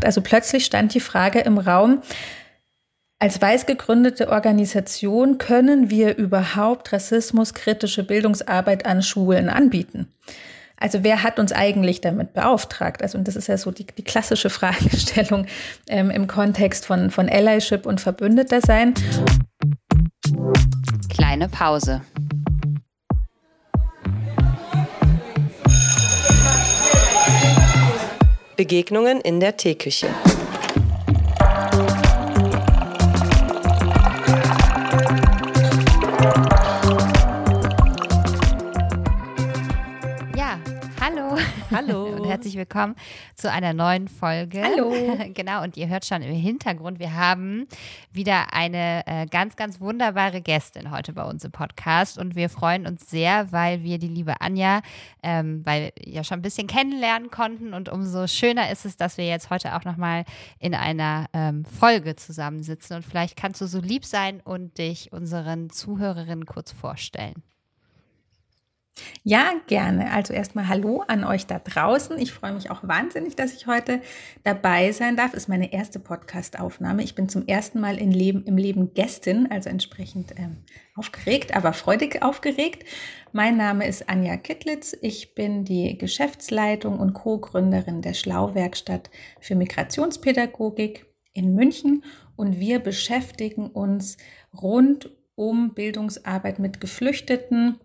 Also plötzlich stand die Frage im Raum, als weiß gegründete Organisation können wir überhaupt rassismuskritische Bildungsarbeit an Schulen anbieten? Also wer hat uns eigentlich damit beauftragt? Also und das ist ja so die, die klassische Fragestellung ähm, im Kontext von, von Allyship und Verbündeter sein. Kleine Pause. Begegnungen in der Teeküche. Herzlich willkommen zu einer neuen Folge. Hallo. genau, und ihr hört schon im Hintergrund, wir haben wieder eine äh, ganz, ganz wunderbare Gästin heute bei uns im Podcast. Und wir freuen uns sehr, weil wir die liebe Anja, ähm, weil wir ja schon ein bisschen kennenlernen konnten. Und umso schöner ist es, dass wir jetzt heute auch nochmal in einer ähm, Folge zusammensitzen. Und vielleicht kannst du so lieb sein und dich unseren Zuhörerinnen kurz vorstellen. Ja, gerne. Also erstmal Hallo an euch da draußen. Ich freue mich auch wahnsinnig, dass ich heute dabei sein darf. Ist meine erste Podcast-Aufnahme. Ich bin zum ersten Mal im Leben, im Leben Gästin, also entsprechend ähm, aufgeregt, aber freudig aufgeregt. Mein Name ist Anja Kittlitz. Ich bin die Geschäftsleitung und Co-Gründerin der Schlauwerkstatt für Migrationspädagogik in München und wir beschäftigen uns rund um Bildungsarbeit mit Geflüchteten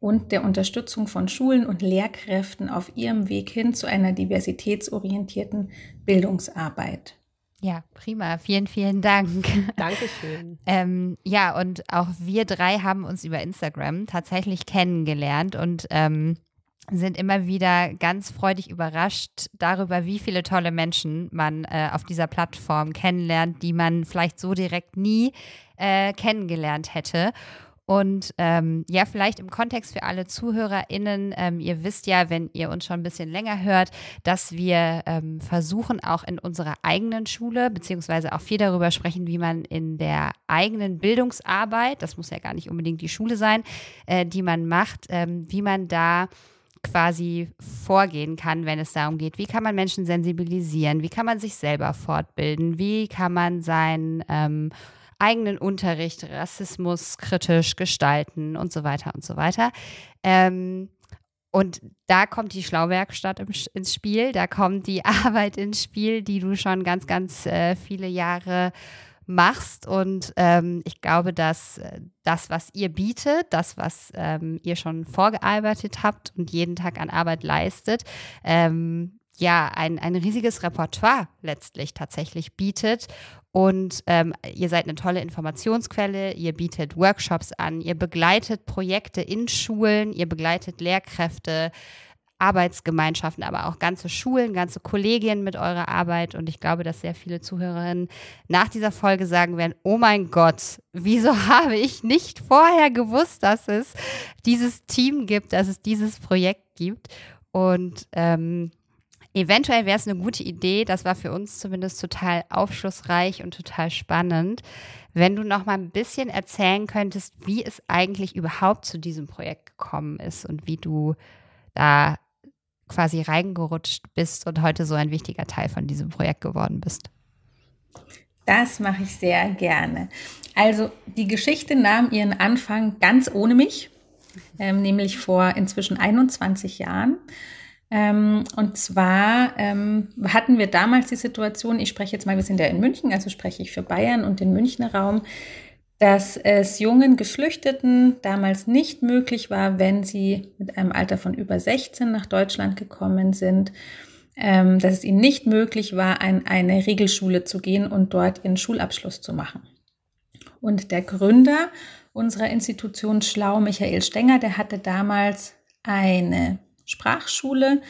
und der Unterstützung von Schulen und Lehrkräften auf ihrem Weg hin zu einer diversitätsorientierten Bildungsarbeit. Ja, prima. Vielen, vielen Dank. Dankeschön. ähm, ja, und auch wir drei haben uns über Instagram tatsächlich kennengelernt und ähm, sind immer wieder ganz freudig überrascht darüber, wie viele tolle Menschen man äh, auf dieser Plattform kennenlernt, die man vielleicht so direkt nie äh, kennengelernt hätte. Und ähm, ja, vielleicht im Kontext für alle ZuhörerInnen, ähm, ihr wisst ja, wenn ihr uns schon ein bisschen länger hört, dass wir ähm, versuchen, auch in unserer eigenen Schule, beziehungsweise auch viel darüber sprechen, wie man in der eigenen Bildungsarbeit, das muss ja gar nicht unbedingt die Schule sein, äh, die man macht, ähm, wie man da quasi vorgehen kann, wenn es darum geht, wie kann man Menschen sensibilisieren, wie kann man sich selber fortbilden, wie kann man sein ähm, eigenen Unterricht rassismuskritisch gestalten und so weiter und so weiter. Ähm, und da kommt die Schlauwerkstatt ins Spiel, da kommt die Arbeit ins Spiel, die du schon ganz, ganz äh, viele Jahre machst. Und ähm, ich glaube, dass äh, das, was ihr bietet, das, was ähm, ihr schon vorgearbeitet habt und jeden Tag an Arbeit leistet, ähm, ja, ein, ein riesiges Repertoire letztlich tatsächlich bietet. Und ähm, ihr seid eine tolle Informationsquelle, ihr bietet Workshops an, ihr begleitet Projekte in Schulen, ihr begleitet Lehrkräfte, Arbeitsgemeinschaften, aber auch ganze Schulen, ganze Kollegien mit eurer Arbeit. Und ich glaube, dass sehr viele Zuhörerinnen nach dieser Folge sagen werden, oh mein Gott, wieso habe ich nicht vorher gewusst, dass es dieses Team gibt, dass es dieses Projekt gibt? Und ähm, Eventuell wäre es eine gute Idee, das war für uns zumindest total aufschlussreich und total spannend, wenn du noch mal ein bisschen erzählen könntest, wie es eigentlich überhaupt zu diesem Projekt gekommen ist und wie du da quasi reingerutscht bist und heute so ein wichtiger Teil von diesem Projekt geworden bist. Das mache ich sehr gerne. Also die Geschichte nahm ihren Anfang ganz ohne mich, ähm, nämlich vor inzwischen 21 Jahren. Ähm, und zwar ähm, hatten wir damals die Situation, ich spreche jetzt mal, wir sind ja in München, also spreche ich für Bayern und den Münchner Raum, dass es jungen Geflüchteten damals nicht möglich war, wenn sie mit einem Alter von über 16 nach Deutschland gekommen sind, ähm, dass es ihnen nicht möglich war, an eine Regelschule zu gehen und dort ihren Schulabschluss zu machen. Und der Gründer unserer Institution Schlau, Michael Stenger, der hatte damals eine Sprachschule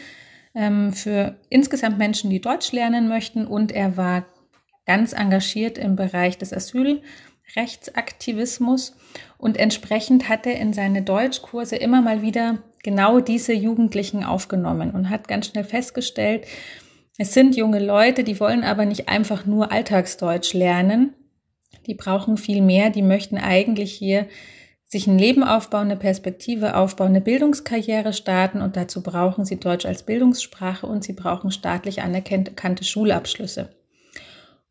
ähm, für insgesamt Menschen, die Deutsch lernen möchten. Und er war ganz engagiert im Bereich des Asylrechtsaktivismus. Und entsprechend hat er in seine Deutschkurse immer mal wieder genau diese Jugendlichen aufgenommen und hat ganz schnell festgestellt, es sind junge Leute, die wollen aber nicht einfach nur Alltagsdeutsch lernen. Die brauchen viel mehr. Die möchten eigentlich hier sich ein Leben aufbauen, eine Perspektive aufbauen, eine Bildungskarriere starten und dazu brauchen sie Deutsch als Bildungssprache und sie brauchen staatlich anerkannte Schulabschlüsse.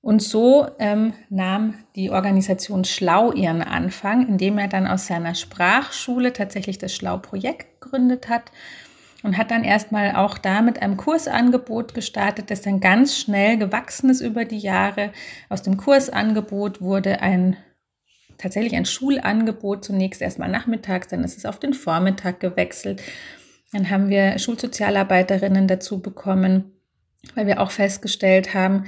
Und so ähm, nahm die Organisation Schlau ihren Anfang, indem er dann aus seiner Sprachschule tatsächlich das Schlau-Projekt gegründet hat und hat dann erstmal auch da mit einem Kursangebot gestartet, das dann ganz schnell gewachsen ist über die Jahre. Aus dem Kursangebot wurde ein tatsächlich ein Schulangebot, zunächst erstmal nachmittags, dann ist es auf den Vormittag gewechselt. Dann haben wir Schulsozialarbeiterinnen dazu bekommen, weil wir auch festgestellt haben,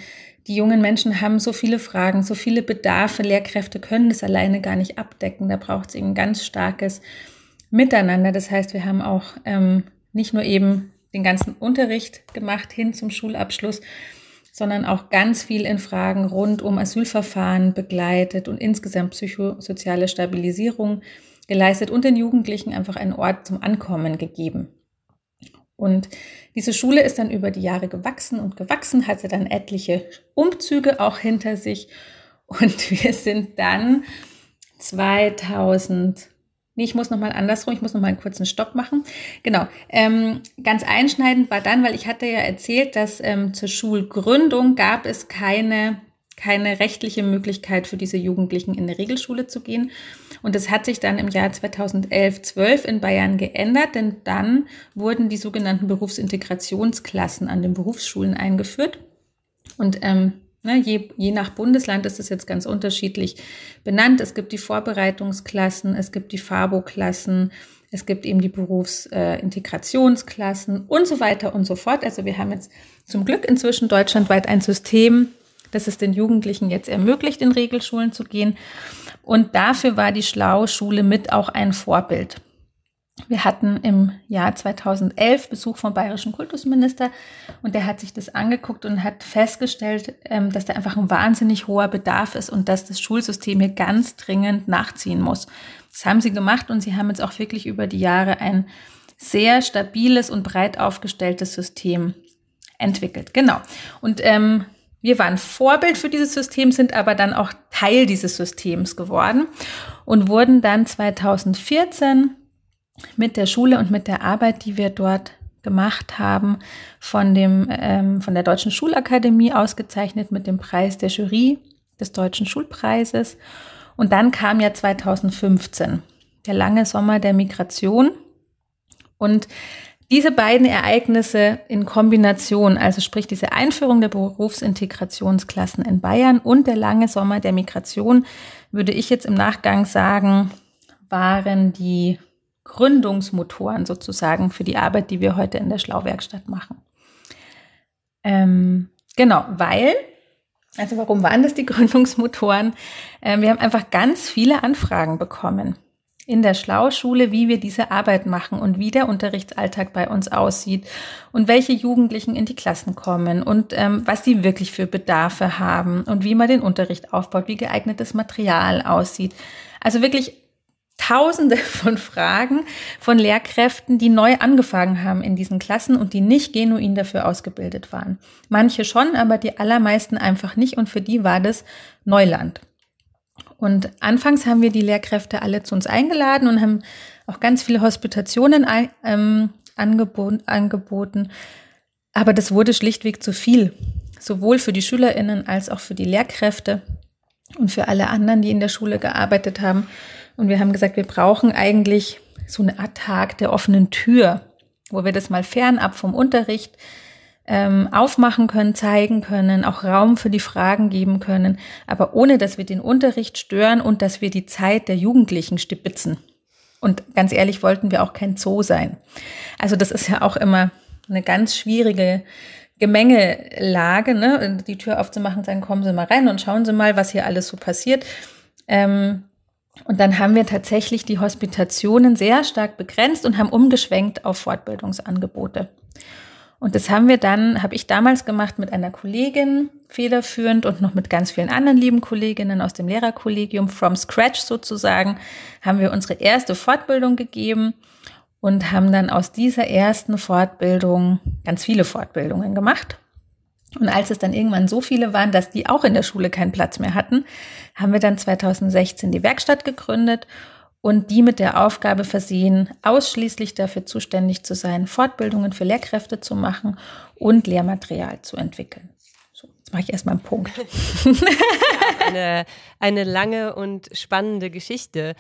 die jungen Menschen haben so viele Fragen, so viele Bedarfe, Lehrkräfte können das alleine gar nicht abdecken. Da braucht es eben ganz starkes Miteinander. Das heißt, wir haben auch ähm, nicht nur eben den ganzen Unterricht gemacht hin zum Schulabschluss, sondern auch ganz viel in Fragen rund um Asylverfahren begleitet und insgesamt psychosoziale Stabilisierung geleistet und den Jugendlichen einfach einen Ort zum Ankommen gegeben. Und diese Schule ist dann über die Jahre gewachsen und gewachsen, hatte dann etliche Umzüge auch hinter sich. Und wir sind dann 2000, nee, ich muss nochmal andersrum, ich muss nochmal einen kurzen Stopp machen. Genau, ähm, ganz einschneidend war dann, weil ich hatte ja erzählt, dass ähm, zur Schulgründung gab es keine keine rechtliche Möglichkeit für diese Jugendlichen in eine Regelschule zu gehen. Und das hat sich dann im Jahr 2011, 12 in Bayern geändert, denn dann wurden die sogenannten Berufsintegrationsklassen an den Berufsschulen eingeführt. Und ähm, ne, je, je nach Bundesland ist es jetzt ganz unterschiedlich benannt. Es gibt die Vorbereitungsklassen, es gibt die FABO-Klassen, es gibt eben die Berufsintegrationsklassen äh, und so weiter und so fort. Also wir haben jetzt zum Glück inzwischen deutschlandweit ein System, dass es den Jugendlichen jetzt ermöglicht, in Regelschulen zu gehen. Und dafür war die Schlau-Schule mit auch ein Vorbild. Wir hatten im Jahr 2011 Besuch vom bayerischen Kultusminister und der hat sich das angeguckt und hat festgestellt, ähm, dass da einfach ein wahnsinnig hoher Bedarf ist und dass das Schulsystem hier ganz dringend nachziehen muss. Das haben sie gemacht und sie haben jetzt auch wirklich über die Jahre ein sehr stabiles und breit aufgestelltes System entwickelt. Genau. Und ähm, wir waren Vorbild für dieses System, sind aber dann auch Teil dieses Systems geworden und wurden dann 2014 mit der Schule und mit der Arbeit, die wir dort gemacht haben, von, dem, ähm, von der Deutschen Schulakademie ausgezeichnet mit dem Preis der Jury des Deutschen Schulpreises. Und dann kam ja 2015 der lange Sommer der Migration. Und diese beiden Ereignisse in Kombination, also sprich diese Einführung der Berufsintegrationsklassen in Bayern und der lange Sommer der Migration, würde ich jetzt im Nachgang sagen, waren die Gründungsmotoren sozusagen für die Arbeit, die wir heute in der Schlauwerkstatt machen. Ähm, genau, weil, also warum waren das die Gründungsmotoren? Ähm, wir haben einfach ganz viele Anfragen bekommen in der Schlauschule, wie wir diese Arbeit machen und wie der Unterrichtsalltag bei uns aussieht und welche Jugendlichen in die Klassen kommen und ähm, was sie wirklich für Bedarfe haben und wie man den Unterricht aufbaut, wie geeignetes Material aussieht. Also wirklich Tausende von Fragen von Lehrkräften, die neu angefangen haben in diesen Klassen und die nicht genuin dafür ausgebildet waren. Manche schon, aber die allermeisten einfach nicht und für die war das Neuland. Und anfangs haben wir die Lehrkräfte alle zu uns eingeladen und haben auch ganz viele Hospitationen ähm, angeboten, angeboten. Aber das wurde schlichtweg zu viel, sowohl für die Schülerinnen als auch für die Lehrkräfte und für alle anderen, die in der Schule gearbeitet haben. Und wir haben gesagt, wir brauchen eigentlich so eine Art Tag der offenen Tür, wo wir das mal fernab vom Unterricht ähm, aufmachen können, zeigen können, auch Raum für die Fragen geben können, aber ohne dass wir den Unterricht stören und dass wir die Zeit der Jugendlichen stipitzen. Und ganz ehrlich wollten wir auch kein Zoo sein. Also das ist ja auch immer eine ganz schwierige Gemengelage, ne? die Tür aufzumachen, sagen, kommen Sie mal rein und schauen Sie mal, was hier alles so passiert. Ähm, und dann haben wir tatsächlich die Hospitationen sehr stark begrenzt und haben umgeschwenkt auf Fortbildungsangebote. Und das haben wir dann, habe ich damals gemacht mit einer Kollegin federführend und noch mit ganz vielen anderen lieben Kolleginnen aus dem Lehrerkollegium, from scratch sozusagen, haben wir unsere erste Fortbildung gegeben und haben dann aus dieser ersten Fortbildung ganz viele Fortbildungen gemacht. Und als es dann irgendwann so viele waren, dass die auch in der Schule keinen Platz mehr hatten, haben wir dann 2016 die Werkstatt gegründet und die mit der Aufgabe versehen, ausschließlich dafür zuständig zu sein, Fortbildungen für Lehrkräfte zu machen und Lehrmaterial zu entwickeln. So, jetzt mache ich erstmal einen Punkt. eine, eine lange und spannende Geschichte.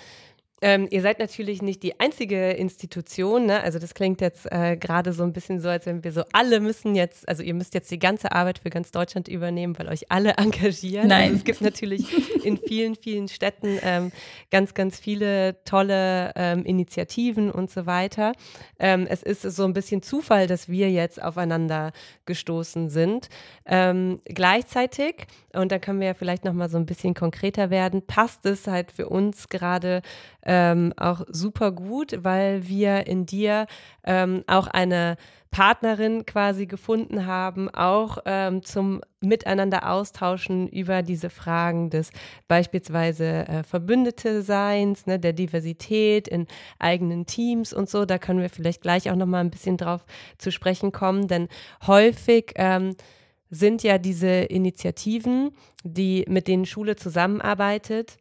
Ähm, ihr seid natürlich nicht die einzige Institution, ne? also das klingt jetzt äh, gerade so ein bisschen so, als wenn wir so alle müssen jetzt, also ihr müsst jetzt die ganze Arbeit für ganz Deutschland übernehmen, weil euch alle engagieren. Nein. Also es gibt natürlich in vielen, vielen Städten ähm, ganz, ganz viele tolle ähm, Initiativen und so weiter. Ähm, es ist so ein bisschen Zufall, dass wir jetzt aufeinander gestoßen sind. Ähm, gleichzeitig, und da können wir ja vielleicht nochmal so ein bisschen konkreter werden, passt es halt für uns gerade ähm, auch super gut, weil wir in dir ähm, auch eine Partnerin quasi gefunden haben, auch ähm, zum Miteinander austauschen über diese Fragen des beispielsweise äh, Verbündete Seins, ne, der Diversität in eigenen Teams und so. Da können wir vielleicht gleich auch noch mal ein bisschen drauf zu sprechen kommen, denn häufig ähm, sind ja diese Initiativen, die mit denen Schule zusammenarbeitet,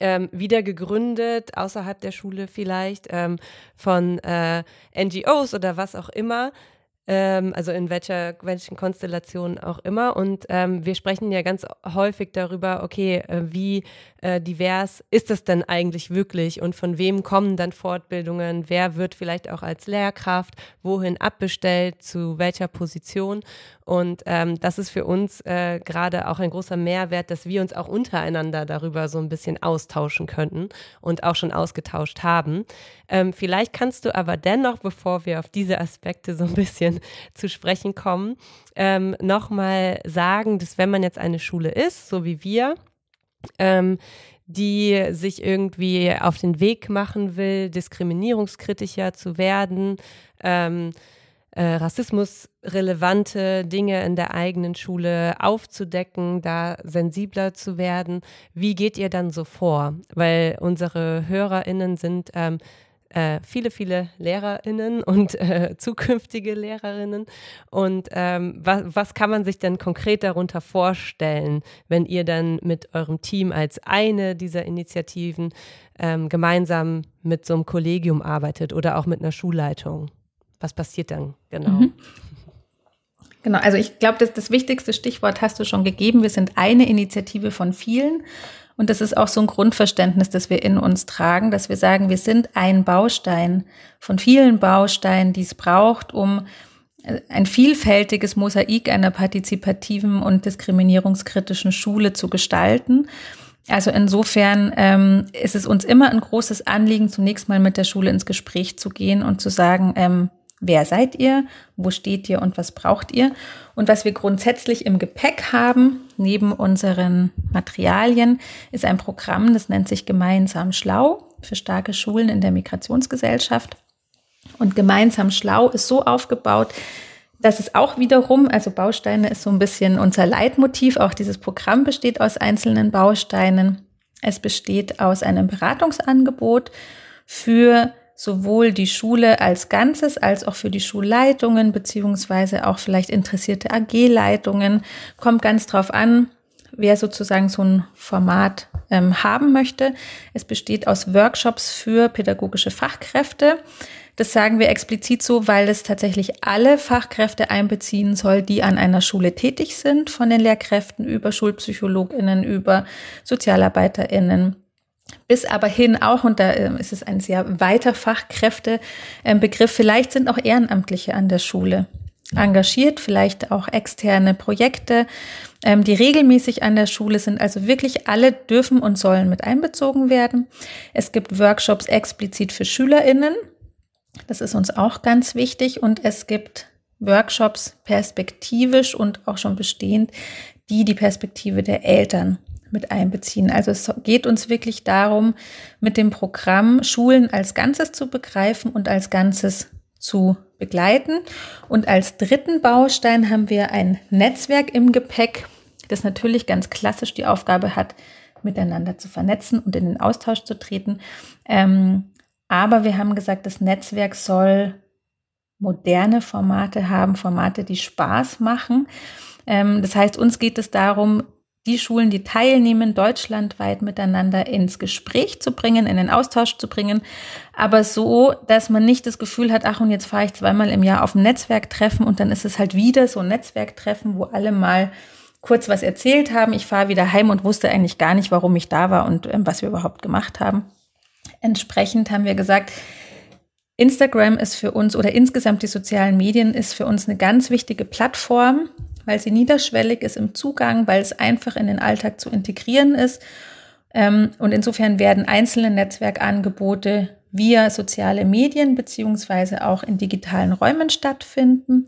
ähm, wieder gegründet, außerhalb der Schule vielleicht, ähm, von äh, NGOs oder was auch immer, ähm, also in welcher, welchen Konstellationen auch immer. Und ähm, wir sprechen ja ganz häufig darüber, okay, äh, wie äh, divers ist es denn eigentlich wirklich und von wem kommen dann Fortbildungen, wer wird vielleicht auch als Lehrkraft, wohin abbestellt, zu welcher Position. Und ähm, das ist für uns äh, gerade auch ein großer Mehrwert, dass wir uns auch untereinander darüber so ein bisschen austauschen könnten und auch schon ausgetauscht haben. Ähm, vielleicht kannst du aber dennoch, bevor wir auf diese Aspekte so ein bisschen zu sprechen kommen, ähm, nochmal sagen, dass wenn man jetzt eine Schule ist, so wie wir, ähm, die sich irgendwie auf den Weg machen will, diskriminierungskritischer zu werden, ähm, äh, rassismusrelevante Dinge in der eigenen Schule aufzudecken, da sensibler zu werden. Wie geht ihr dann so vor? Weil unsere HörerInnen sind ähm, äh, viele, viele LehrerInnen und äh, zukünftige Lehrerinnen. Und ähm, was, was kann man sich denn konkret darunter vorstellen, wenn ihr dann mit eurem Team als eine dieser Initiativen ähm, gemeinsam mit so einem Kollegium arbeitet oder auch mit einer Schulleitung? Was passiert dann genau? Mhm. Genau, also ich glaube, das, das wichtigste Stichwort hast du schon gegeben. Wir sind eine Initiative von vielen. Und das ist auch so ein Grundverständnis, das wir in uns tragen, dass wir sagen, wir sind ein Baustein von vielen Bausteinen, die es braucht, um äh, ein vielfältiges Mosaik einer partizipativen und diskriminierungskritischen Schule zu gestalten. Also insofern ähm, ist es uns immer ein großes Anliegen, zunächst mal mit der Schule ins Gespräch zu gehen und zu sagen, ähm, Wer seid ihr? Wo steht ihr und was braucht ihr? Und was wir grundsätzlich im Gepäck haben, neben unseren Materialien, ist ein Programm, das nennt sich Gemeinsam Schlau für starke Schulen in der Migrationsgesellschaft. Und Gemeinsam Schlau ist so aufgebaut, dass es auch wiederum, also Bausteine ist so ein bisschen unser Leitmotiv. Auch dieses Programm besteht aus einzelnen Bausteinen. Es besteht aus einem Beratungsangebot für sowohl die Schule als Ganzes als auch für die Schulleitungen beziehungsweise auch vielleicht interessierte AG-Leitungen. Kommt ganz drauf an, wer sozusagen so ein Format ähm, haben möchte. Es besteht aus Workshops für pädagogische Fachkräfte. Das sagen wir explizit so, weil es tatsächlich alle Fachkräfte einbeziehen soll, die an einer Schule tätig sind, von den Lehrkräften über Schulpsychologinnen, über Sozialarbeiterinnen, bis aber hin auch, und da ähm, ist es ein sehr weiter Fachkräftebegriff, vielleicht sind auch Ehrenamtliche an der Schule engagiert, vielleicht auch externe Projekte, ähm, die regelmäßig an der Schule sind. Also wirklich alle dürfen und sollen mit einbezogen werden. Es gibt Workshops explizit für SchülerInnen. Das ist uns auch ganz wichtig. Und es gibt Workshops perspektivisch und auch schon bestehend, die die Perspektive der Eltern mit einbeziehen. Also es geht uns wirklich darum, mit dem Programm Schulen als Ganzes zu begreifen und als Ganzes zu begleiten. Und als dritten Baustein haben wir ein Netzwerk im Gepäck, das natürlich ganz klassisch die Aufgabe hat, miteinander zu vernetzen und in den Austausch zu treten. Ähm, aber wir haben gesagt, das Netzwerk soll moderne Formate haben, Formate, die Spaß machen. Ähm, das heißt, uns geht es darum, die Schulen, die teilnehmen, deutschlandweit miteinander ins Gespräch zu bringen, in den Austausch zu bringen, aber so, dass man nicht das Gefühl hat, ach und jetzt fahre ich zweimal im Jahr auf ein Netzwerktreffen und dann ist es halt wieder so ein Netzwerktreffen, wo alle mal kurz was erzählt haben. Ich fahre wieder heim und wusste eigentlich gar nicht, warum ich da war und äh, was wir überhaupt gemacht haben. Entsprechend haben wir gesagt, Instagram ist für uns oder insgesamt die sozialen Medien ist für uns eine ganz wichtige Plattform, weil sie niederschwellig ist im Zugang, weil es einfach in den Alltag zu integrieren ist. Ähm, und insofern werden einzelne Netzwerkangebote via soziale Medien beziehungsweise auch in digitalen Räumen stattfinden.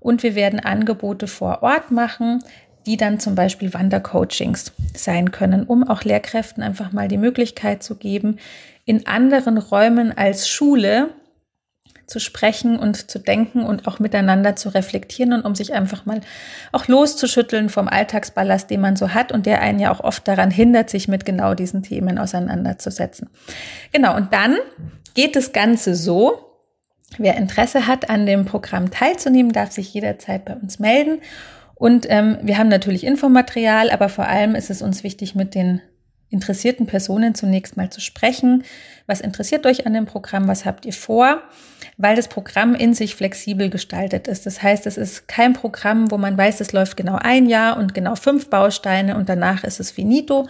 Und wir werden Angebote vor Ort machen, die dann zum Beispiel Wandercoachings sein können, um auch Lehrkräften einfach mal die Möglichkeit zu geben, in anderen Räumen als Schule zu sprechen und zu denken und auch miteinander zu reflektieren und um sich einfach mal auch loszuschütteln vom Alltagsballast, den man so hat und der einen ja auch oft daran hindert, sich mit genau diesen Themen auseinanderzusetzen. Genau, und dann geht das Ganze so, Wer Interesse hat, an dem Programm teilzunehmen, darf sich jederzeit bei uns melden. Und ähm, wir haben natürlich Infomaterial, aber vor allem ist es uns wichtig, mit den interessierten Personen zunächst mal zu sprechen. Was interessiert euch an dem Programm? Was habt ihr vor? Weil das Programm in sich flexibel gestaltet ist. Das heißt, es ist kein Programm, wo man weiß, es läuft genau ein Jahr und genau fünf Bausteine und danach ist es finito,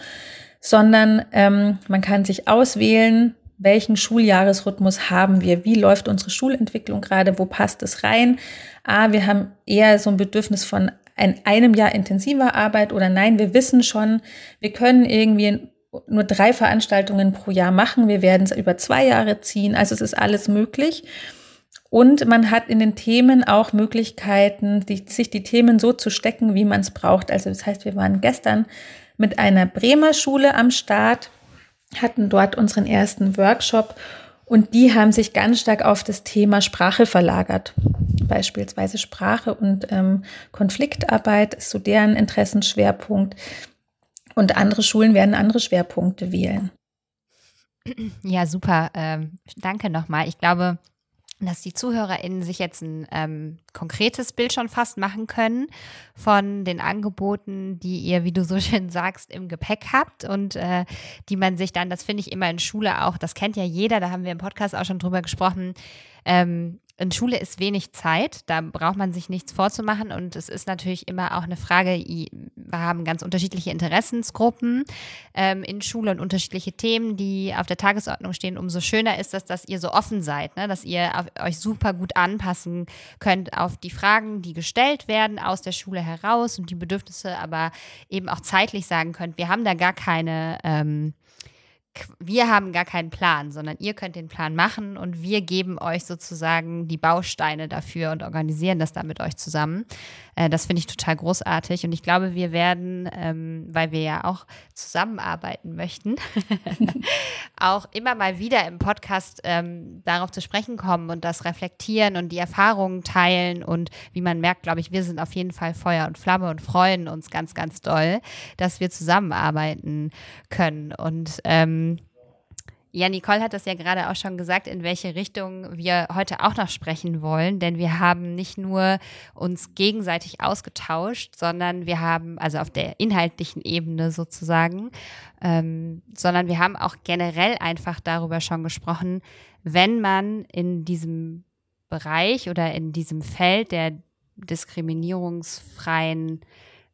sondern ähm, man kann sich auswählen, welchen Schuljahresrhythmus haben wir? Wie läuft unsere Schulentwicklung gerade? Wo passt es rein? Ah, wir haben eher so ein Bedürfnis von ein, einem Jahr intensiver Arbeit oder nein, wir wissen schon, wir können irgendwie nur drei Veranstaltungen pro Jahr machen. Wir werden es über zwei Jahre ziehen. Also es ist alles möglich. Und man hat in den Themen auch Möglichkeiten, die, sich die Themen so zu stecken, wie man es braucht. Also das heißt, wir waren gestern mit einer Bremer Schule am Start, hatten dort unseren ersten Workshop und die haben sich ganz stark auf das Thema Sprache verlagert. Beispielsweise Sprache und ähm, Konfliktarbeit ist so deren Interessenschwerpunkt. Und andere Schulen werden andere Schwerpunkte wählen. Ja, super. Ähm, danke nochmal. Ich glaube, dass die ZuhörerInnen sich jetzt ein ähm, konkretes Bild schon fast machen können von den Angeboten, die ihr, wie du so schön sagst, im Gepäck habt und äh, die man sich dann, das finde ich immer in Schule auch, das kennt ja jeder, da haben wir im Podcast auch schon drüber gesprochen, ähm, in Schule ist wenig Zeit, da braucht man sich nichts vorzumachen und es ist natürlich immer auch eine Frage, wir haben ganz unterschiedliche Interessensgruppen ähm, in Schule und unterschiedliche Themen, die auf der Tagesordnung stehen. Umso schöner ist es, dass ihr so offen seid, ne? dass ihr auf, euch super gut anpassen könnt auf die Fragen, die gestellt werden aus der Schule heraus und die Bedürfnisse, aber eben auch zeitlich sagen könnt, wir haben da gar keine ähm, wir haben gar keinen Plan, sondern ihr könnt den Plan machen und wir geben euch sozusagen die Bausteine dafür und organisieren das dann mit euch zusammen. Äh, das finde ich total großartig und ich glaube, wir werden, ähm, weil wir ja auch zusammenarbeiten möchten, auch immer mal wieder im Podcast ähm, darauf zu sprechen kommen und das reflektieren und die Erfahrungen teilen und wie man merkt, glaube ich, wir sind auf jeden Fall Feuer und Flamme und freuen uns ganz, ganz doll, dass wir zusammenarbeiten können und ähm, ja, Nicole hat das ja gerade auch schon gesagt, in welche Richtung wir heute auch noch sprechen wollen, denn wir haben nicht nur uns gegenseitig ausgetauscht, sondern wir haben, also auf der inhaltlichen Ebene sozusagen, ähm, sondern wir haben auch generell einfach darüber schon gesprochen, wenn man in diesem Bereich oder in diesem Feld der diskriminierungsfreien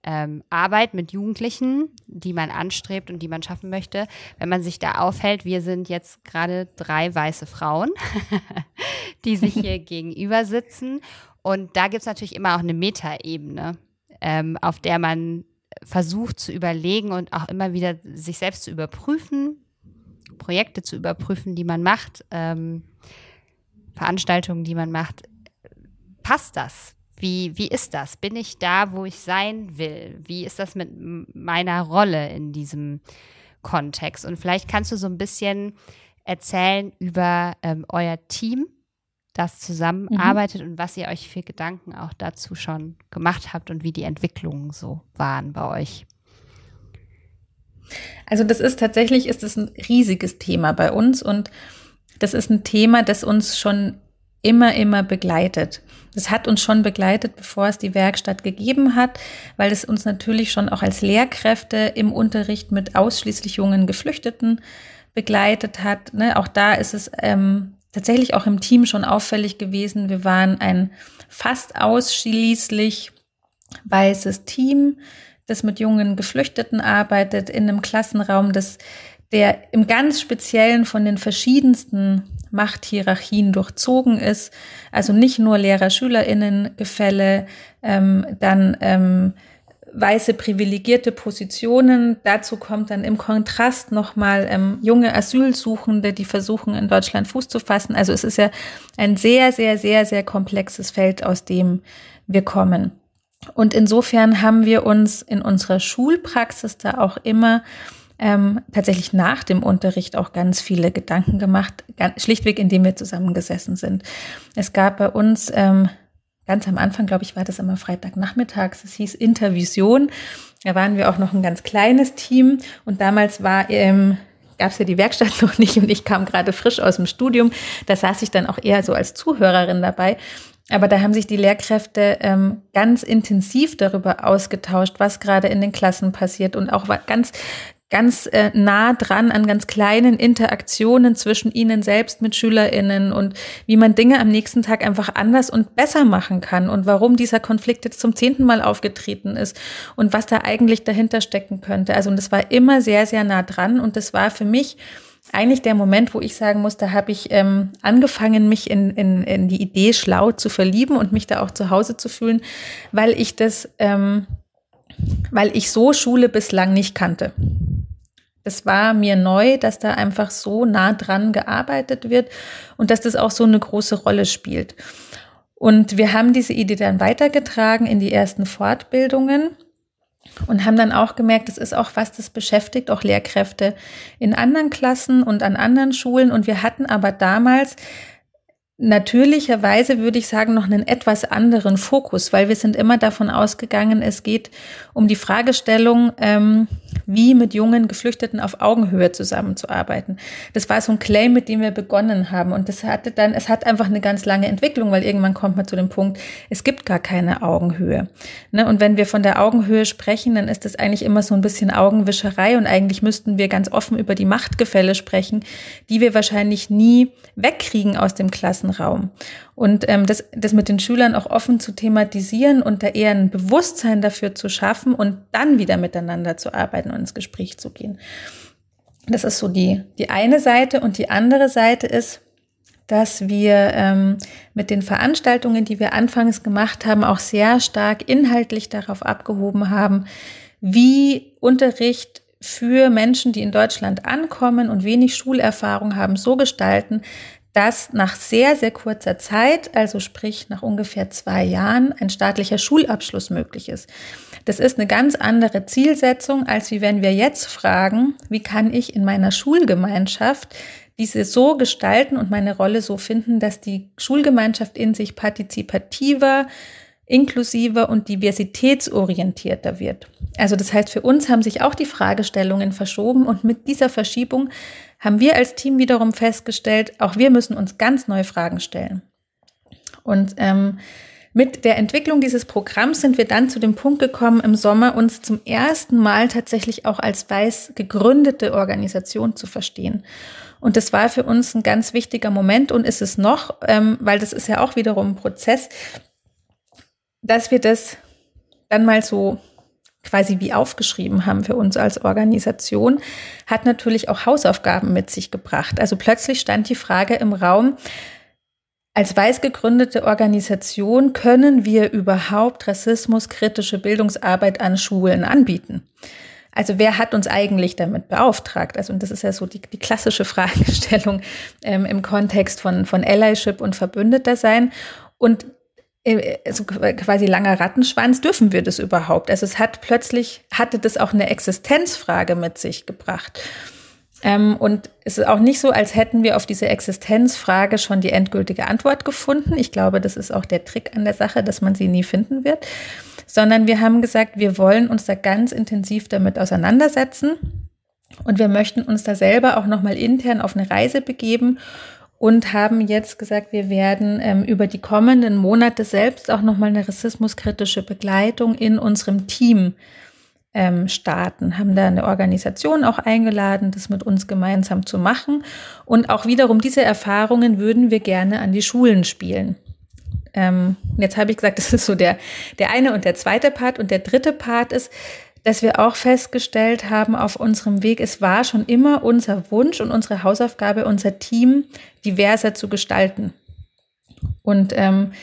ähm, Arbeit mit Jugendlichen, die man anstrebt und die man schaffen möchte, wenn man sich da aufhält, wir sind jetzt gerade drei weiße Frauen, die sich hier gegenüber sitzen. Und da gibt es natürlich immer auch eine Metaebene, ähm, auf der man versucht zu überlegen und auch immer wieder sich selbst zu überprüfen, Projekte zu überprüfen, die man macht, ähm, Veranstaltungen, die man macht. Passt das? Wie, wie ist das? Bin ich da, wo ich sein will? Wie ist das mit meiner Rolle in diesem Kontext? Und vielleicht kannst du so ein bisschen erzählen über ähm, euer Team, das zusammenarbeitet mhm. und was ihr euch für Gedanken auch dazu schon gemacht habt und wie die Entwicklungen so waren bei euch. Also das ist tatsächlich, ist es ein riesiges Thema bei uns und das ist ein Thema, das uns schon immer, immer begleitet. Das hat uns schon begleitet, bevor es die Werkstatt gegeben hat, weil es uns natürlich schon auch als Lehrkräfte im Unterricht mit ausschließlich jungen Geflüchteten begleitet hat. Ne? Auch da ist es ähm, tatsächlich auch im Team schon auffällig gewesen. Wir waren ein fast ausschließlich weißes Team, das mit jungen Geflüchteten arbeitet, in einem Klassenraum, das der im ganz Speziellen von den verschiedensten Machthierarchien durchzogen ist. Also nicht nur Lehrer-SchülerInnen-Gefälle, ähm, dann ähm, weiße privilegierte Positionen. Dazu kommt dann im Kontrast nochmal ähm, junge Asylsuchende, die versuchen in Deutschland Fuß zu fassen. Also es ist ja ein sehr, sehr, sehr, sehr komplexes Feld, aus dem wir kommen. Und insofern haben wir uns in unserer Schulpraxis da auch immer ähm, tatsächlich nach dem Unterricht auch ganz viele Gedanken gemacht, ganz, schlichtweg indem wir zusammengesessen sind. Es gab bei uns ähm, ganz am Anfang, glaube ich, war das immer Freitagnachmittags, es hieß Intervision. Da waren wir auch noch ein ganz kleines Team und damals war ähm, gab es ja die Werkstatt noch nicht und ich kam gerade frisch aus dem Studium. Da saß ich dann auch eher so als Zuhörerin dabei. Aber da haben sich die Lehrkräfte ähm, ganz intensiv darüber ausgetauscht, was gerade in den Klassen passiert und auch ganz ganz äh, nah dran an ganz kleinen Interaktionen zwischen ihnen selbst mit Schülerinnen und wie man Dinge am nächsten Tag einfach anders und besser machen kann und warum dieser Konflikt jetzt zum zehnten Mal aufgetreten ist und was da eigentlich dahinter stecken könnte. Also und das war immer sehr, sehr nah dran und das war für mich eigentlich der Moment, wo ich sagen muss, da habe ich ähm, angefangen, mich in, in, in die Idee schlau zu verlieben und mich da auch zu Hause zu fühlen, weil ich das, ähm, weil ich so Schule bislang nicht kannte. Es war mir neu, dass da einfach so nah dran gearbeitet wird und dass das auch so eine große Rolle spielt. Und wir haben diese Idee dann weitergetragen in die ersten Fortbildungen und haben dann auch gemerkt, es ist auch was, das beschäftigt auch Lehrkräfte in anderen Klassen und an anderen Schulen. Und wir hatten aber damals natürlicherweise würde ich sagen, noch einen etwas anderen Fokus, weil wir sind immer davon ausgegangen, es geht um die Fragestellung, ähm, wie mit jungen Geflüchteten auf Augenhöhe zusammenzuarbeiten. Das war so ein Claim, mit dem wir begonnen haben. Und das hatte dann, es hat einfach eine ganz lange Entwicklung, weil irgendwann kommt man zu dem Punkt, es gibt gar keine Augenhöhe. Ne? Und wenn wir von der Augenhöhe sprechen, dann ist das eigentlich immer so ein bisschen Augenwischerei und eigentlich müssten wir ganz offen über die Machtgefälle sprechen, die wir wahrscheinlich nie wegkriegen aus dem Klassenraum. Und ähm, das, das mit den Schülern auch offen zu thematisieren und da eher ein Bewusstsein dafür zu schaffen und dann wieder miteinander zu arbeiten und ins Gespräch zu gehen. Das ist so die, die eine Seite. Und die andere Seite ist, dass wir ähm, mit den Veranstaltungen, die wir anfangs gemacht haben, auch sehr stark inhaltlich darauf abgehoben haben, wie Unterricht für Menschen, die in Deutschland ankommen und wenig Schulerfahrung haben, so gestalten, dass nach sehr, sehr kurzer Zeit, also sprich nach ungefähr zwei Jahren, ein staatlicher Schulabschluss möglich ist. Das ist eine ganz andere Zielsetzung, als wie wenn wir jetzt fragen, wie kann ich in meiner Schulgemeinschaft diese so gestalten und meine Rolle so finden, dass die Schulgemeinschaft in sich partizipativer, inklusiver und diversitätsorientierter wird. Also das heißt, für uns haben sich auch die Fragestellungen verschoben und mit dieser Verschiebung haben wir als Team wiederum festgestellt, auch wir müssen uns ganz neue Fragen stellen. Und ähm, mit der Entwicklung dieses Programms sind wir dann zu dem Punkt gekommen, im Sommer uns zum ersten Mal tatsächlich auch als weiß gegründete Organisation zu verstehen. Und das war für uns ein ganz wichtiger Moment und ist es noch, ähm, weil das ist ja auch wiederum ein Prozess, dass wir das dann mal so quasi wie aufgeschrieben haben für uns als Organisation, hat natürlich auch Hausaufgaben mit sich gebracht. Also plötzlich stand die Frage im Raum, als weiß gegründete Organisation können wir überhaupt rassismuskritische Bildungsarbeit an Schulen anbieten? Also wer hat uns eigentlich damit beauftragt? Also und das ist ja so die, die klassische Fragestellung ähm, im Kontext von, von Allyship und Verbündeter sein. Und also quasi langer Rattenschwanz, dürfen wir das überhaupt? Also es hat plötzlich, hatte das auch eine Existenzfrage mit sich gebracht. Ähm, und es ist auch nicht so, als hätten wir auf diese Existenzfrage schon die endgültige Antwort gefunden. Ich glaube, das ist auch der Trick an der Sache, dass man sie nie finden wird. Sondern wir haben gesagt, wir wollen uns da ganz intensiv damit auseinandersetzen. Und wir möchten uns da selber auch nochmal intern auf eine Reise begeben und haben jetzt gesagt, wir werden ähm, über die kommenden Monate selbst auch nochmal eine rassismuskritische Begleitung in unserem Team ähm, starten. Haben da eine Organisation auch eingeladen, das mit uns gemeinsam zu machen. Und auch wiederum diese Erfahrungen würden wir gerne an die Schulen spielen. Ähm, jetzt habe ich gesagt, das ist so der, der eine und der zweite Part. Und der dritte Part ist, dass wir auch festgestellt haben auf unserem Weg, es war schon immer unser Wunsch und unsere Hausaufgabe, unser Team diverser zu gestalten. Und ähm,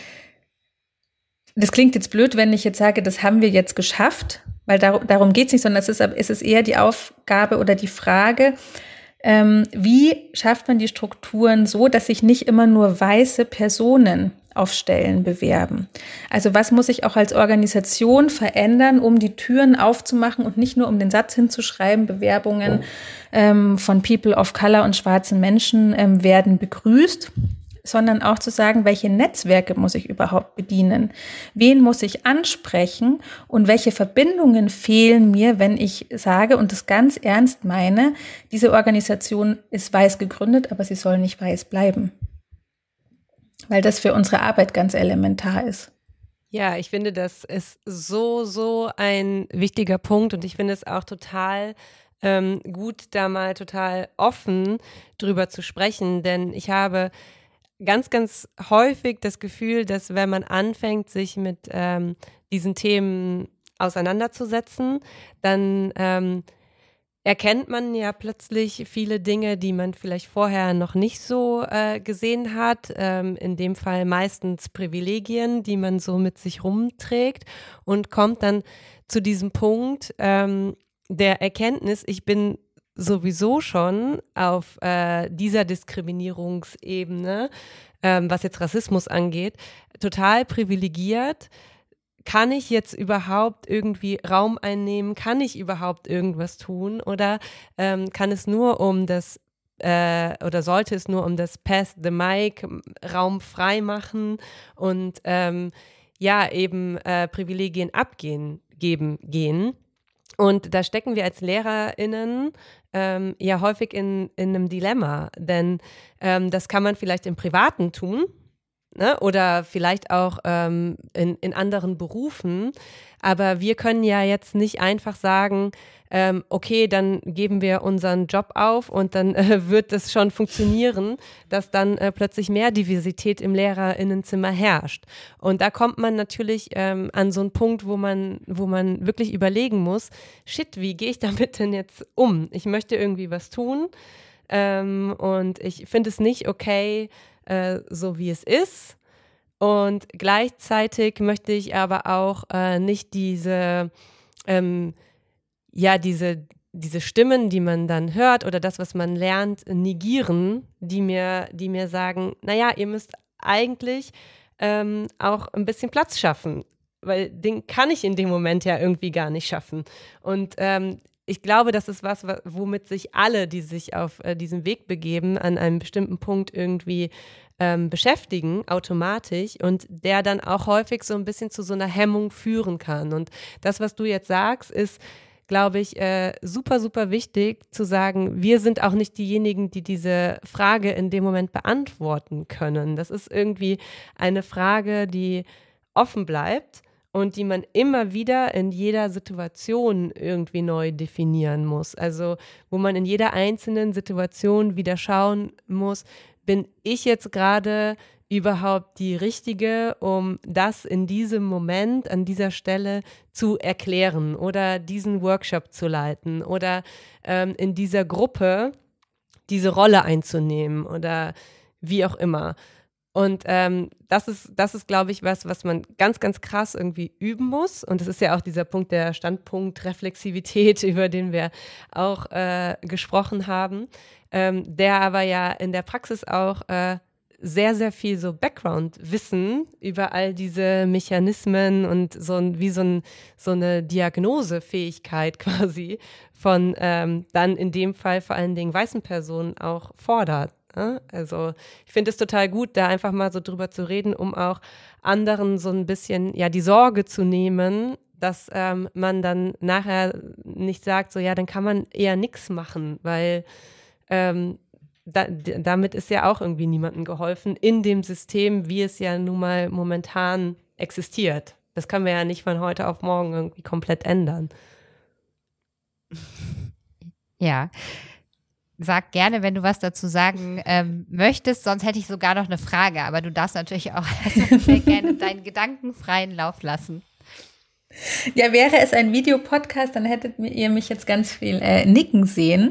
das klingt jetzt blöd, wenn ich jetzt sage, das haben wir jetzt geschafft, weil dar darum geht es nicht, sondern es ist, es ist eher die Aufgabe oder die Frage, ähm, wie schafft man die Strukturen so, dass sich nicht immer nur weiße Personen auf Stellen bewerben. Also was muss ich auch als Organisation verändern, um die Türen aufzumachen und nicht nur um den Satz hinzuschreiben, Bewerbungen ähm, von People of Color und schwarzen Menschen ähm, werden begrüßt, sondern auch zu sagen, welche Netzwerke muss ich überhaupt bedienen? Wen muss ich ansprechen? Und welche Verbindungen fehlen mir, wenn ich sage und das ganz ernst meine, diese Organisation ist weiß gegründet, aber sie soll nicht weiß bleiben? weil das für unsere Arbeit ganz elementar ist. Ja, ich finde, das ist so, so ein wichtiger Punkt und ich finde es auch total ähm, gut, da mal total offen drüber zu sprechen, denn ich habe ganz, ganz häufig das Gefühl, dass wenn man anfängt, sich mit ähm, diesen Themen auseinanderzusetzen, dann ähm, erkennt man ja plötzlich viele Dinge, die man vielleicht vorher noch nicht so äh, gesehen hat. Ähm, in dem Fall meistens Privilegien, die man so mit sich rumträgt und kommt dann zu diesem Punkt ähm, der Erkenntnis, ich bin sowieso schon auf äh, dieser Diskriminierungsebene, ähm, was jetzt Rassismus angeht, total privilegiert kann ich jetzt überhaupt irgendwie Raum einnehmen? Kann ich überhaupt irgendwas tun? Oder ähm, kann es nur um das äh, oder sollte es nur um das Pass the Mic Raum frei machen und ähm, ja eben äh, Privilegien abgehen geben gehen? Und da stecken wir als LehrerInnen ähm, ja häufig in, in einem Dilemma, denn ähm, das kann man vielleicht im Privaten tun, ne? oder vielleicht auch ähm, in, in anderen Berufen. Aber wir können ja jetzt nicht einfach sagen, ähm, okay, dann geben wir unseren Job auf und dann äh, wird es schon funktionieren, dass dann äh, plötzlich mehr Diversität im Lehrerinnenzimmer herrscht. Und da kommt man natürlich ähm, an so einen Punkt, wo man, wo man wirklich überlegen muss, shit, wie gehe ich damit denn jetzt um? Ich möchte irgendwie was tun ähm, und ich finde es nicht okay, äh, so wie es ist. Und gleichzeitig möchte ich aber auch äh, nicht diese, ähm, ja, diese, diese Stimmen, die man dann hört oder das, was man lernt, negieren, die mir, die mir sagen, naja, ihr müsst eigentlich ähm, auch ein bisschen Platz schaffen, weil den kann ich in dem Moment ja irgendwie gar nicht schaffen. Und ähm, ich glaube, das ist was, womit sich alle, die sich auf äh, diesen Weg begeben, an einem bestimmten Punkt irgendwie ähm, beschäftigen, automatisch, und der dann auch häufig so ein bisschen zu so einer Hemmung führen kann. Und das, was du jetzt sagst, ist, glaube ich, äh, super, super wichtig zu sagen, wir sind auch nicht diejenigen, die diese Frage in dem Moment beantworten können. Das ist irgendwie eine Frage, die offen bleibt und die man immer wieder in jeder Situation irgendwie neu definieren muss. Also wo man in jeder einzelnen Situation wieder schauen muss, bin ich jetzt gerade überhaupt die richtige, um das in diesem Moment, an dieser Stelle zu erklären oder diesen Workshop zu leiten oder ähm, in dieser Gruppe diese Rolle einzunehmen oder wie auch immer. Und ähm, das ist, das ist, glaube ich, was, was man ganz, ganz krass irgendwie üben muss. Und das ist ja auch dieser Punkt der Standpunkt-Reflexivität, über den wir auch äh, gesprochen haben, ähm, der aber ja in der Praxis auch äh, sehr, sehr viel so Background-Wissen über all diese Mechanismen und so ein, wie so, ein, so eine Diagnosefähigkeit quasi von ähm, dann in dem Fall vor allen Dingen weißen Personen auch fordert. Ne? Also ich finde es total gut, da einfach mal so drüber zu reden, um auch anderen so ein bisschen ja die Sorge zu nehmen, dass ähm, man dann nachher nicht sagt, so ja, dann kann man eher nichts machen, weil ähm, da, damit ist ja auch irgendwie niemandem geholfen in dem System, wie es ja nun mal momentan existiert. Das können wir ja nicht von heute auf morgen irgendwie komplett ändern. Ja. Sag gerne, wenn du was dazu sagen ähm, möchtest, sonst hätte ich sogar noch eine Frage, aber du darfst natürlich auch sehr gerne deinen Gedanken freien Lauf lassen. Ja, wäre es ein Videopodcast, dann hättet ihr mich jetzt ganz viel äh, nicken sehen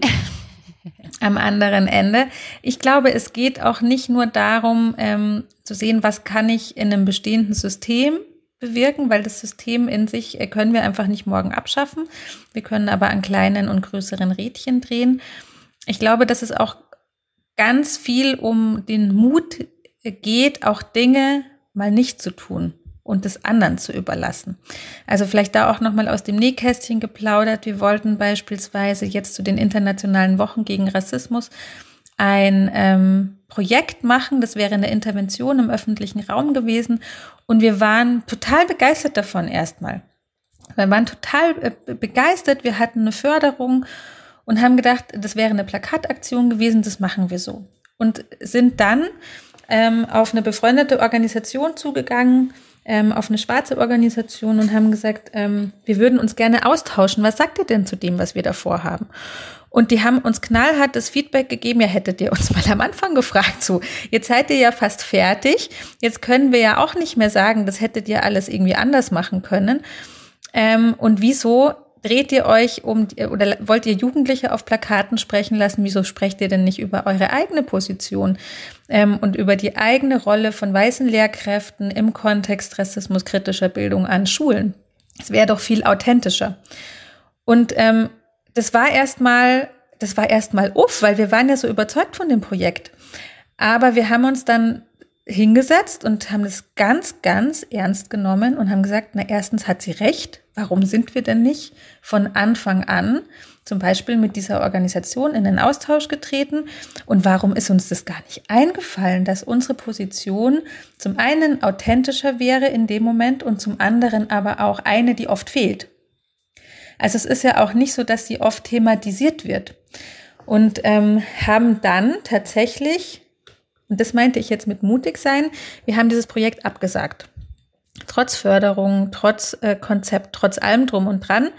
am anderen Ende. Ich glaube, es geht auch nicht nur darum, ähm, zu sehen, was kann ich in einem bestehenden System bewirken, weil das System in sich äh, können wir einfach nicht morgen abschaffen. Wir können aber an kleinen und größeren Rädchen drehen. Ich glaube, dass es auch ganz viel um den Mut geht, auch Dinge mal nicht zu tun und des anderen zu überlassen. Also vielleicht da auch nochmal aus dem Nähkästchen geplaudert. Wir wollten beispielsweise jetzt zu den internationalen Wochen gegen Rassismus ein ähm, Projekt machen. Das wäre eine Intervention im öffentlichen Raum gewesen. Und wir waren total begeistert davon erstmal. Wir waren total äh, begeistert. Wir hatten eine Förderung und haben gedacht, das wäre eine Plakataktion gewesen. Das machen wir so. Und sind dann ähm, auf eine befreundete Organisation zugegangen, ähm, auf eine schwarze Organisation und haben gesagt, ähm, wir würden uns gerne austauschen. Was sagt ihr denn zu dem, was wir da vorhaben? Und die haben uns knallhart das Feedback gegeben, ja, hättet ihr uns mal am Anfang gefragt, so, jetzt seid ihr ja fast fertig, jetzt können wir ja auch nicht mehr sagen, das hättet ihr alles irgendwie anders machen können. Ähm, und wieso dreht ihr euch um oder wollt ihr Jugendliche auf Plakaten sprechen lassen? Wieso sprecht ihr denn nicht über eure eigene Position ähm, und über die eigene Rolle von weißen Lehrkräften im Kontext rassismuskritischer Bildung an Schulen? Es wäre doch viel authentischer. Und ähm, das war erstmal, das war erstmal uff, weil wir waren ja so überzeugt von dem Projekt. Aber wir haben uns dann hingesetzt und haben das ganz, ganz ernst genommen und haben gesagt, na erstens hat sie recht. Warum sind wir denn nicht von Anfang an zum Beispiel mit dieser Organisation in den Austausch getreten? Und warum ist uns das gar nicht eingefallen, dass unsere Position zum einen authentischer wäre in dem Moment und zum anderen aber auch eine, die oft fehlt? Also es ist ja auch nicht so, dass sie oft thematisiert wird. Und ähm, haben dann tatsächlich, und das meinte ich jetzt mit mutig sein, wir haben dieses Projekt abgesagt. Trotz Förderung, trotz äh, Konzept, trotz allem drum und dran,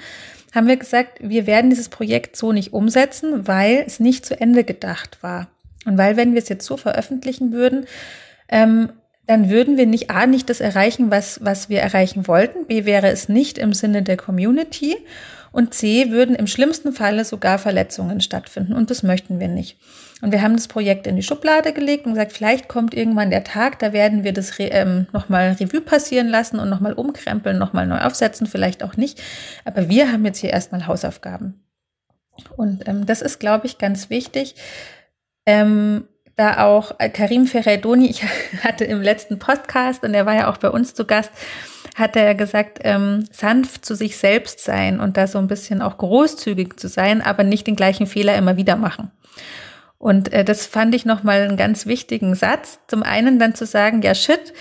haben wir gesagt, wir werden dieses Projekt so nicht umsetzen, weil es nicht zu Ende gedacht war. Und weil, wenn wir es jetzt so veröffentlichen würden, ähm, dann würden wir nicht A, nicht das erreichen, was, was wir erreichen wollten, B, wäre es nicht im Sinne der Community und C, würden im schlimmsten Falle sogar Verletzungen stattfinden und das möchten wir nicht. Und wir haben das Projekt in die Schublade gelegt und gesagt, vielleicht kommt irgendwann der Tag, da werden wir das ähm, nochmal Revue passieren lassen und nochmal umkrempeln, nochmal neu aufsetzen, vielleicht auch nicht. Aber wir haben jetzt hier erstmal Hausaufgaben. Und ähm, das ist, glaube ich, ganz wichtig. Ähm, da auch äh, Karim Ferraidoni, ich hatte im letzten Podcast und er war ja auch bei uns zu Gast, hat er gesagt, ähm, sanft zu sich selbst sein und da so ein bisschen auch großzügig zu sein, aber nicht den gleichen Fehler immer wieder machen. Und äh, das fand ich nochmal einen ganz wichtigen Satz. Zum einen dann zu sagen, ja shit,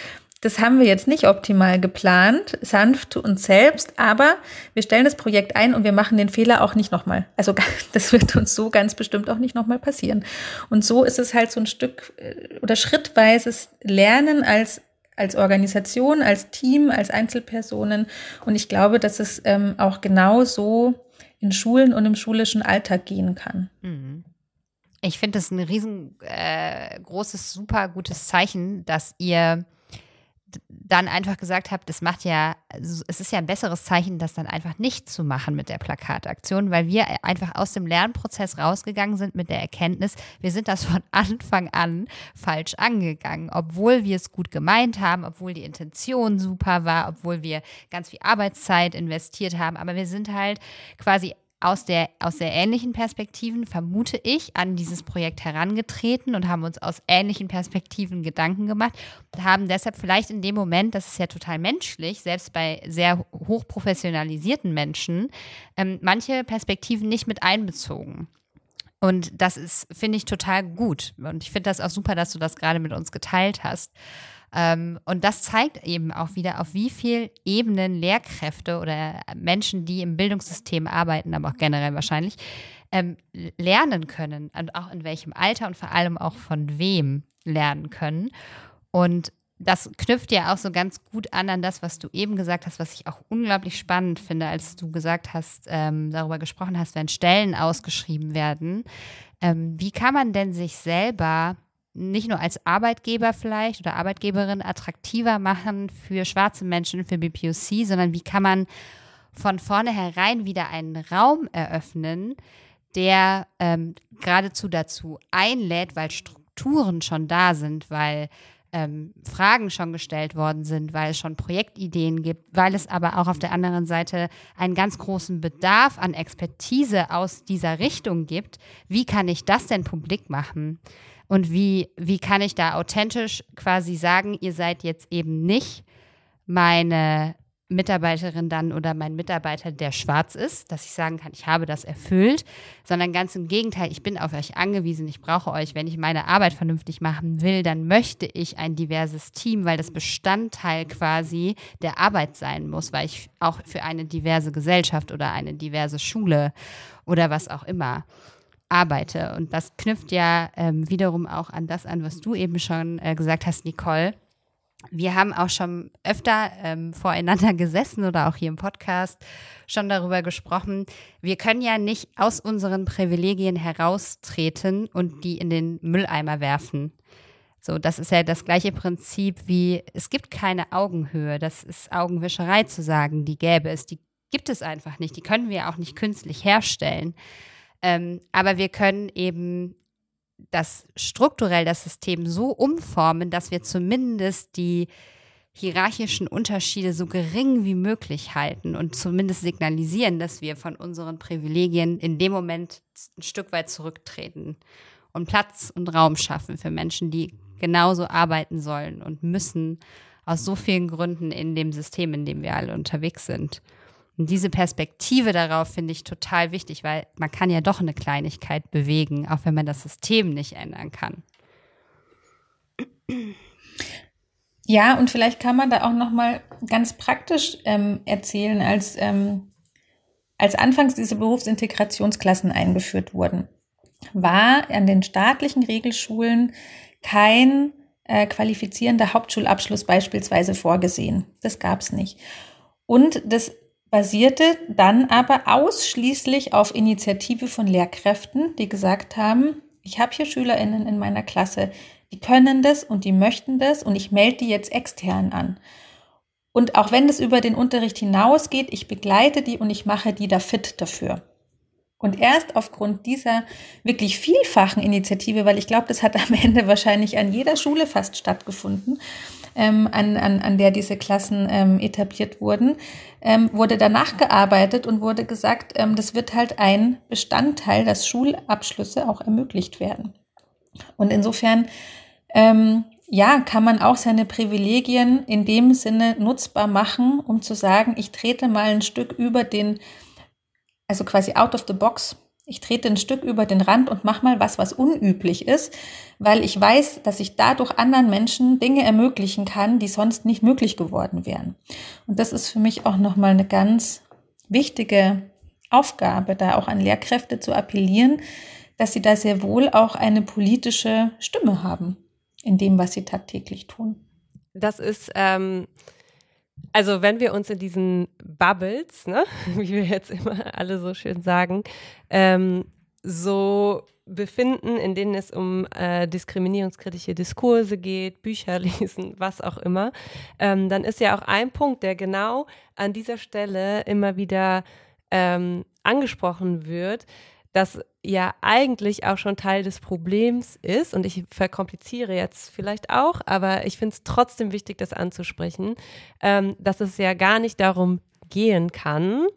das haben wir jetzt nicht optimal geplant, sanft zu uns selbst, aber wir stellen das Projekt ein und wir machen den Fehler auch nicht nochmal. Also das wird uns so ganz bestimmt auch nicht nochmal passieren. Und so ist es halt so ein Stück äh, oder schrittweises Lernen als als Organisation, als Team, als Einzelpersonen. Und ich glaube, dass es ähm, auch genau so in Schulen und im schulischen Alltag gehen kann. Mhm. Ich finde das ein riesengroßes, äh, super gutes Zeichen, dass ihr dann einfach gesagt habe, das macht ja, es ist ja ein besseres Zeichen, das dann einfach nicht zu machen mit der Plakataktion, weil wir einfach aus dem Lernprozess rausgegangen sind mit der Erkenntnis, wir sind das von Anfang an falsch angegangen, obwohl wir es gut gemeint haben, obwohl die Intention super war, obwohl wir ganz viel Arbeitszeit investiert haben, aber wir sind halt quasi aus der, aus der ähnlichen Perspektiven, vermute ich, an dieses Projekt herangetreten und haben uns aus ähnlichen Perspektiven Gedanken gemacht und haben deshalb vielleicht in dem Moment, das ist ja total menschlich, selbst bei sehr hochprofessionalisierten Menschen, ähm, manche Perspektiven nicht mit einbezogen. Und das ist, finde ich, total gut. Und ich finde das auch super, dass du das gerade mit uns geteilt hast. Ähm, und das zeigt eben auch wieder, auf wie viel Ebenen Lehrkräfte oder Menschen, die im Bildungssystem arbeiten, aber auch generell wahrscheinlich, ähm, lernen können und auch in welchem Alter und vor allem auch von wem lernen können. Und das knüpft ja auch so ganz gut an an das, was du eben gesagt hast, was ich auch unglaublich spannend finde, als du gesagt hast, ähm, darüber gesprochen hast, wenn Stellen ausgeschrieben werden. Ähm, wie kann man denn sich selber nicht nur als Arbeitgeber vielleicht oder Arbeitgeberin attraktiver machen für schwarze Menschen, für BPOC, sondern wie kann man von vornherein wieder einen Raum eröffnen, der ähm, geradezu dazu einlädt, weil Strukturen schon da sind, weil ähm, Fragen schon gestellt worden sind, weil es schon Projektideen gibt, weil es aber auch auf der anderen Seite einen ganz großen Bedarf an Expertise aus dieser Richtung gibt. Wie kann ich das denn publik machen? Und wie, wie kann ich da authentisch quasi sagen, ihr seid jetzt eben nicht meine Mitarbeiterin dann oder mein Mitarbeiter, der schwarz ist, dass ich sagen kann, ich habe das erfüllt, sondern ganz im Gegenteil, ich bin auf euch angewiesen, ich brauche euch. Wenn ich meine Arbeit vernünftig machen will, dann möchte ich ein diverses Team, weil das Bestandteil quasi der Arbeit sein muss, weil ich auch für eine diverse Gesellschaft oder eine diverse Schule oder was auch immer arbeite. Und das knüpft ja ähm, wiederum auch an das an, was du eben schon äh, gesagt hast, Nicole wir haben auch schon öfter ähm, voreinander gesessen oder auch hier im Podcast schon darüber gesprochen. Wir können ja nicht aus unseren Privilegien heraustreten und die in den Mülleimer werfen. So, das ist ja das gleiche Prinzip wie, es gibt keine Augenhöhe. Das ist Augenwischerei zu sagen, die gäbe es. Die gibt es einfach nicht. Die können wir auch nicht künstlich herstellen. Ähm, aber wir können eben das strukturell das System so umformen, dass wir zumindest die hierarchischen Unterschiede so gering wie möglich halten und zumindest signalisieren, dass wir von unseren Privilegien in dem Moment ein Stück weit zurücktreten und Platz und Raum schaffen für Menschen, die genauso arbeiten sollen und müssen aus so vielen Gründen in dem System, in dem wir alle unterwegs sind. Und diese Perspektive darauf finde ich total wichtig, weil man kann ja doch eine Kleinigkeit bewegen, auch wenn man das System nicht ändern kann. Ja, und vielleicht kann man da auch noch mal ganz praktisch ähm, erzählen, als ähm, als anfangs diese Berufsintegrationsklassen eingeführt wurden, war an den staatlichen Regelschulen kein äh, qualifizierender Hauptschulabschluss beispielsweise vorgesehen. Das gab es nicht. Und das basierte dann aber ausschließlich auf Initiative von Lehrkräften, die gesagt haben, ich habe hier Schülerinnen in meiner Klasse, die können das und die möchten das und ich melde die jetzt extern an. Und auch wenn das über den Unterricht hinausgeht, ich begleite die und ich mache die da fit dafür. Und erst aufgrund dieser wirklich vielfachen Initiative, weil ich glaube, das hat am Ende wahrscheinlich an jeder Schule fast stattgefunden, ähm, an, an, an der diese Klassen ähm, etabliert wurden, ähm, wurde danach gearbeitet und wurde gesagt, ähm, das wird halt ein Bestandteil, dass Schulabschlüsse auch ermöglicht werden. Und insofern, ähm, ja, kann man auch seine Privilegien in dem Sinne nutzbar machen, um zu sagen, ich trete mal ein Stück über den, also quasi out of the box ich trete ein Stück über den Rand und mache mal was, was unüblich ist, weil ich weiß, dass ich dadurch anderen Menschen Dinge ermöglichen kann, die sonst nicht möglich geworden wären. Und das ist für mich auch nochmal eine ganz wichtige Aufgabe, da auch an Lehrkräfte zu appellieren, dass sie da sehr wohl auch eine politische Stimme haben in dem, was sie tagtäglich tun. Das ist ähm, also wenn wir uns in diesen Bubbles, ne, wie wir jetzt immer alle so schön sagen, ähm, so befinden, in denen es um äh, diskriminierungskritische Diskurse geht, Bücher lesen, was auch immer, ähm, dann ist ja auch ein Punkt, der genau an dieser Stelle immer wieder ähm, angesprochen wird, das ja eigentlich auch schon Teil des Problems ist. Und ich verkompliziere jetzt vielleicht auch, aber ich finde es trotzdem wichtig, das anzusprechen, ähm, dass es ja gar nicht darum gehen kann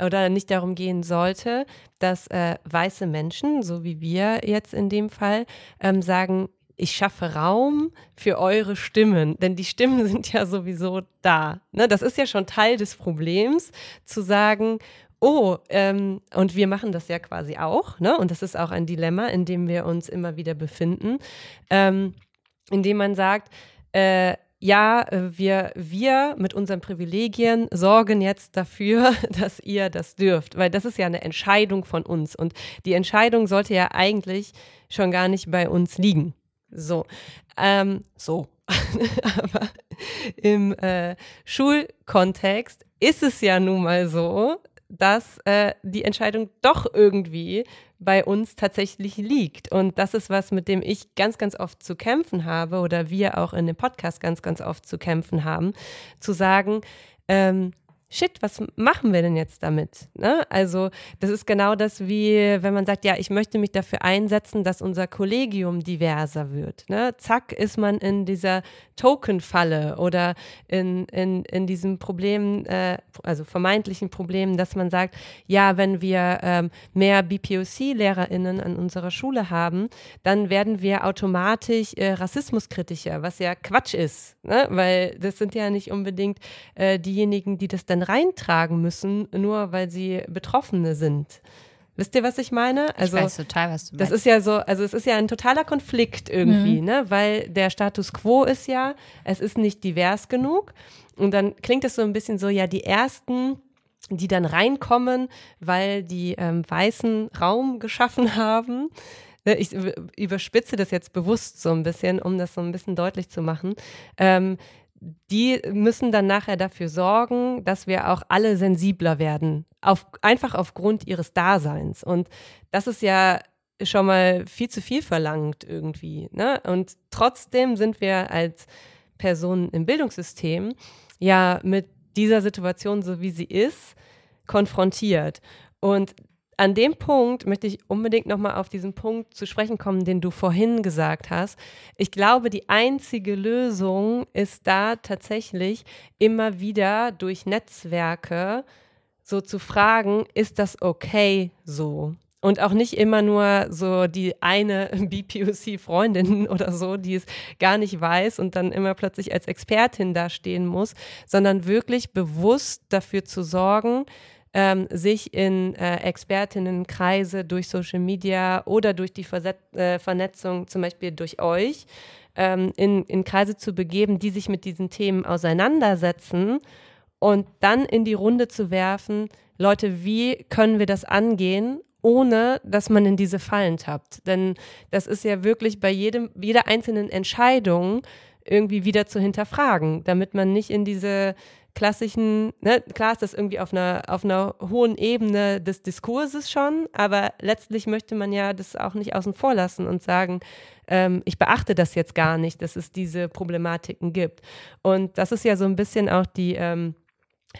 oder nicht darum gehen sollte, dass äh, weiße Menschen, so wie wir jetzt in dem Fall, ähm, sagen, ich schaffe Raum für eure Stimmen, denn die Stimmen sind ja sowieso da. Ne? Das ist ja schon Teil des Problems, zu sagen, oh, ähm, und wir machen das ja quasi auch, ne? Und das ist auch ein Dilemma, in dem wir uns immer wieder befinden, ähm, indem man sagt, äh, ja, äh, wir, wir mit unseren Privilegien sorgen jetzt dafür, dass ihr das dürft, weil das ist ja eine Entscheidung von uns und die Entscheidung sollte ja eigentlich schon gar nicht bei uns liegen. So, ähm, so. Aber im äh, Schulkontext ist es ja nun mal so, dass äh, die Entscheidung doch irgendwie bei uns tatsächlich liegt. Und das ist was, mit dem ich ganz, ganz oft zu kämpfen habe oder wir auch in dem Podcast ganz, ganz oft zu kämpfen haben, zu sagen, ähm, shit, was machen wir denn jetzt damit? Ne? Also das ist genau das, wie wenn man sagt, ja, ich möchte mich dafür einsetzen, dass unser Kollegium diverser wird. Ne? Zack, ist man in dieser Token-Falle oder in, in, in diesem Problem, äh, also vermeintlichen Problem, dass man sagt, ja, wenn wir ähm, mehr BPOC-LehrerInnen an unserer Schule haben, dann werden wir automatisch äh, rassismuskritischer, was ja Quatsch ist, ne? weil das sind ja nicht unbedingt äh, diejenigen, die das dann reintragen müssen, nur weil sie Betroffene sind. Wisst ihr, was ich meine? Also, ich weiß total, was du meinst. Das ist ja so, also es ist ja ein totaler Konflikt irgendwie, mhm. ne? Weil der Status quo ist ja, es ist nicht divers genug. Und dann klingt es so ein bisschen so, ja, die ersten, die dann reinkommen, weil die ähm, weißen Raum geschaffen haben. Ne, ich überspitze das jetzt bewusst so ein bisschen, um das so ein bisschen deutlich zu machen. Ähm, die müssen dann nachher dafür sorgen, dass wir auch alle sensibler werden, auf, einfach aufgrund ihres Daseins. Und das ist ja schon mal viel zu viel verlangt irgendwie. Ne? Und trotzdem sind wir als Personen im Bildungssystem ja mit dieser Situation, so wie sie ist, konfrontiert. Und an dem Punkt möchte ich unbedingt nochmal auf diesen Punkt zu sprechen kommen, den du vorhin gesagt hast. Ich glaube, die einzige Lösung ist da tatsächlich immer wieder durch Netzwerke so zu fragen, ist das okay so? Und auch nicht immer nur so die eine BPOC-Freundin oder so, die es gar nicht weiß und dann immer plötzlich als Expertin dastehen muss, sondern wirklich bewusst dafür zu sorgen, ähm, sich in äh, Expertinnenkreise durch Social Media oder durch die Verset äh, Vernetzung, zum Beispiel durch euch, ähm, in, in Kreise zu begeben, die sich mit diesen Themen auseinandersetzen und dann in die Runde zu werfen, Leute, wie können wir das angehen, ohne dass man in diese Fallen tappt? Denn das ist ja wirklich bei jedem, jeder einzelnen Entscheidung irgendwie wieder zu hinterfragen, damit man nicht in diese klassischen, ne, klar ist das irgendwie auf einer, auf einer hohen Ebene des Diskurses schon, aber letztlich möchte man ja das auch nicht außen vor lassen und sagen, ähm, ich beachte das jetzt gar nicht, dass es diese Problematiken gibt. Und das ist ja so ein bisschen auch die, ähm,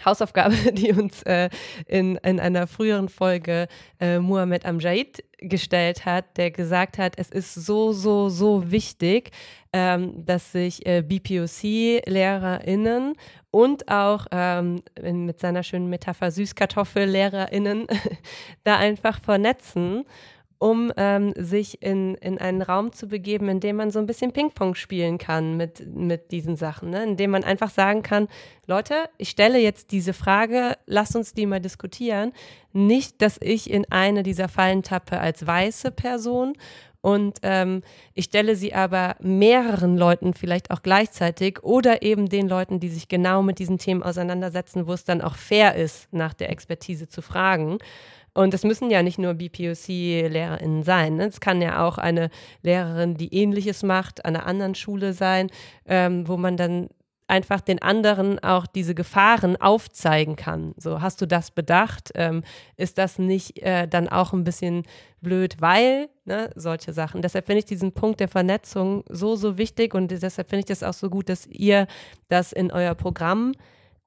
Hausaufgabe, die uns äh, in, in einer früheren Folge äh, Muhammad Amjad gestellt hat, der gesagt hat, es ist so, so, so wichtig, ähm, dass sich äh, BPOC-LehrerInnen und auch ähm, mit seiner schönen Metapher Süßkartoffel-LehrerInnen da einfach vernetzen um ähm, sich in, in einen Raum zu begeben, in dem man so ein bisschen Ping-Pong spielen kann mit, mit diesen Sachen, ne? in dem man einfach sagen kann, Leute, ich stelle jetzt diese Frage, lasst uns die mal diskutieren. Nicht, dass ich in eine dieser Fallen tappe als weiße Person und ähm, ich stelle sie aber mehreren Leuten vielleicht auch gleichzeitig oder eben den Leuten, die sich genau mit diesen Themen auseinandersetzen, wo es dann auch fair ist, nach der Expertise zu fragen. Und es müssen ja nicht nur BPOC-LehrerInnen sein. Ne? Es kann ja auch eine Lehrerin, die Ähnliches macht, an einer anderen Schule sein, ähm, wo man dann einfach den anderen auch diese Gefahren aufzeigen kann. So, hast du das bedacht? Ähm, ist das nicht äh, dann auch ein bisschen blöd, weil ne, solche Sachen. Deshalb finde ich diesen Punkt der Vernetzung so, so wichtig und deshalb finde ich das auch so gut, dass ihr das in euer Programm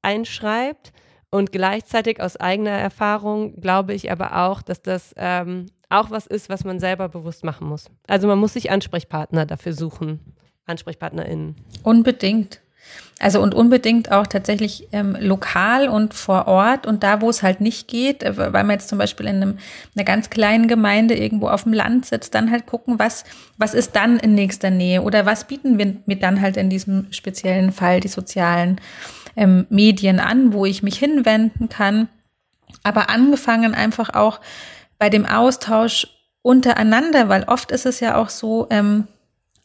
einschreibt. Und gleichzeitig aus eigener Erfahrung glaube ich aber auch, dass das ähm, auch was ist, was man selber bewusst machen muss. Also man muss sich Ansprechpartner dafür suchen, AnsprechpartnerInnen. Unbedingt. Also und unbedingt auch tatsächlich ähm, lokal und vor Ort und da, wo es halt nicht geht, äh, weil man jetzt zum Beispiel in einem, einer ganz kleinen Gemeinde irgendwo auf dem Land sitzt, dann halt gucken, was, was ist dann in nächster Nähe oder was bieten wir mir dann halt in diesem speziellen Fall die sozialen ähm, Medien an, wo ich mich hinwenden kann. Aber angefangen einfach auch bei dem Austausch untereinander, weil oft ist es ja auch so, ähm,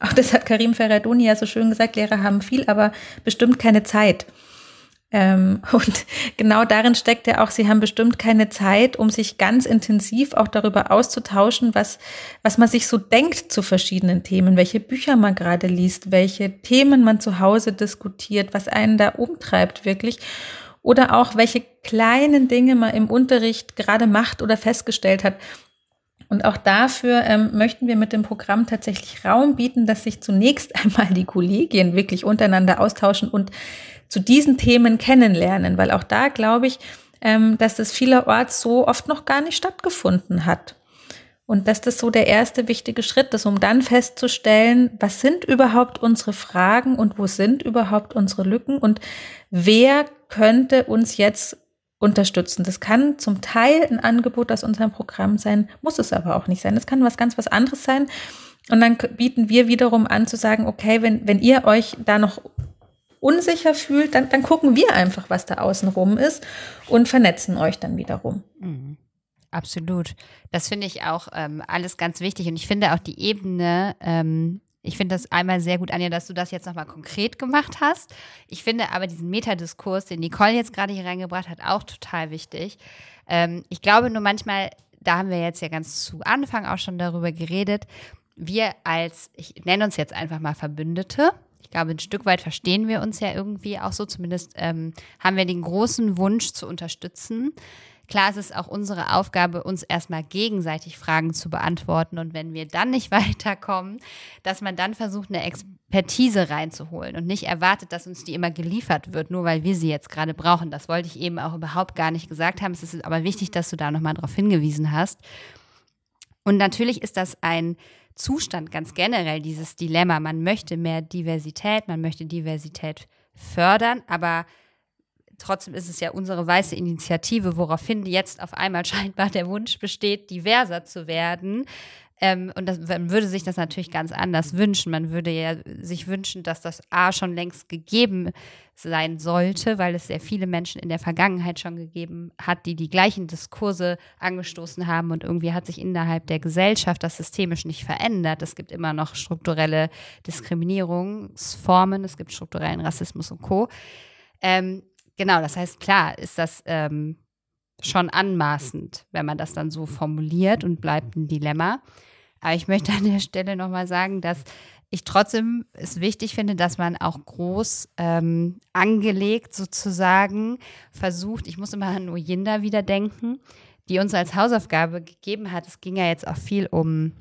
Auch das hat Karim Ferradoni ja so schön gesagt, Lehrer haben viel, aber bestimmt keine Zeit. Ähm, und genau darin steckt ja auch, sie haben bestimmt keine Zeit, um sich ganz intensiv auch darüber auszutauschen, was, was man sich so denkt zu verschiedenen Themen, welche Bücher man gerade liest, welche Themen man zu Hause diskutiert, was einen da umtreibt wirklich. Oder auch, welche kleinen Dinge man im Unterricht gerade macht oder festgestellt hat. Und auch dafür ähm, möchten wir mit dem Programm tatsächlich Raum bieten, dass sich zunächst einmal die Kollegien wirklich untereinander austauschen und zu diesen Themen kennenlernen, weil auch da glaube ich, ähm, dass das vielerorts so oft noch gar nicht stattgefunden hat. Und dass das so der erste wichtige Schritt ist, um dann festzustellen, was sind überhaupt unsere Fragen und wo sind überhaupt unsere Lücken und wer könnte uns jetzt unterstützen. Das kann zum Teil ein Angebot aus unserem Programm sein, muss es aber auch nicht sein. Das kann was ganz was anderes sein. Und dann bieten wir wiederum an zu sagen, okay, wenn, wenn ihr euch da noch unsicher fühlt, dann, dann gucken wir einfach, was da außen rum ist und vernetzen euch dann wiederum. Mhm. Absolut. Das finde ich auch ähm, alles ganz wichtig. Und ich finde auch die Ebene, ähm, ich finde das einmal sehr gut, Anja, dass du das jetzt nochmal konkret gemacht hast. Ich finde aber diesen Metadiskurs, den Nicole jetzt gerade hier reingebracht hat, auch total wichtig. Ähm, ich glaube nur manchmal, da haben wir jetzt ja ganz zu Anfang auch schon darüber geredet, wir als, ich nenne uns jetzt einfach mal Verbündete, ich glaube, ein Stück weit verstehen wir uns ja irgendwie auch so. Zumindest ähm, haben wir den großen Wunsch zu unterstützen. Klar, es ist auch unsere Aufgabe, uns erstmal gegenseitig Fragen zu beantworten. Und wenn wir dann nicht weiterkommen, dass man dann versucht, eine Expertise reinzuholen und nicht erwartet, dass uns die immer geliefert wird, nur weil wir sie jetzt gerade brauchen. Das wollte ich eben auch überhaupt gar nicht gesagt haben. Es ist aber wichtig, dass du da nochmal drauf hingewiesen hast. Und natürlich ist das ein Zustand ganz generell, dieses Dilemma. Man möchte mehr Diversität, man möchte Diversität fördern, aber trotzdem ist es ja unsere weiße Initiative, woraufhin jetzt auf einmal scheinbar der Wunsch besteht, diverser zu werden. Ähm, und das, man würde sich das natürlich ganz anders wünschen. Man würde ja sich wünschen, dass das A schon längst gegeben sein sollte, weil es sehr viele Menschen in der Vergangenheit schon gegeben hat, die die gleichen Diskurse angestoßen haben und irgendwie hat sich innerhalb der Gesellschaft das systemisch nicht verändert. Es gibt immer noch strukturelle Diskriminierungsformen, es gibt strukturellen Rassismus und Co. Ähm, genau, das heißt, klar ist das ähm, schon anmaßend, wenn man das dann so formuliert und bleibt ein Dilemma. Aber ich möchte an der Stelle nochmal sagen, dass ich trotzdem es wichtig finde, dass man auch groß ähm, angelegt sozusagen versucht, ich muss immer an Oyinda wieder denken, die uns als Hausaufgabe gegeben hat. Es ging ja jetzt auch viel um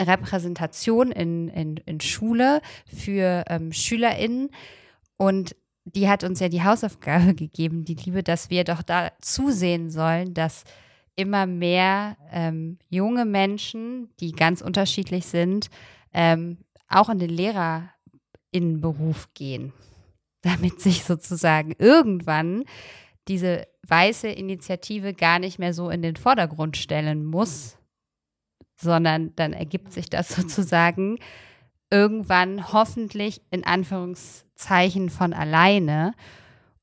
Repräsentation in, in, in Schule für ähm, SchülerInnen. Und die hat uns ja die Hausaufgabe gegeben, die Liebe, dass wir doch da zusehen sollen, dass immer mehr ähm, junge Menschen, die ganz unterschiedlich sind, ähm, auch in den Lehrerinnenberuf gehen, damit sich sozusagen irgendwann diese weiße Initiative gar nicht mehr so in den Vordergrund stellen muss, sondern dann ergibt sich das sozusagen irgendwann hoffentlich in Anführungszeichen von alleine.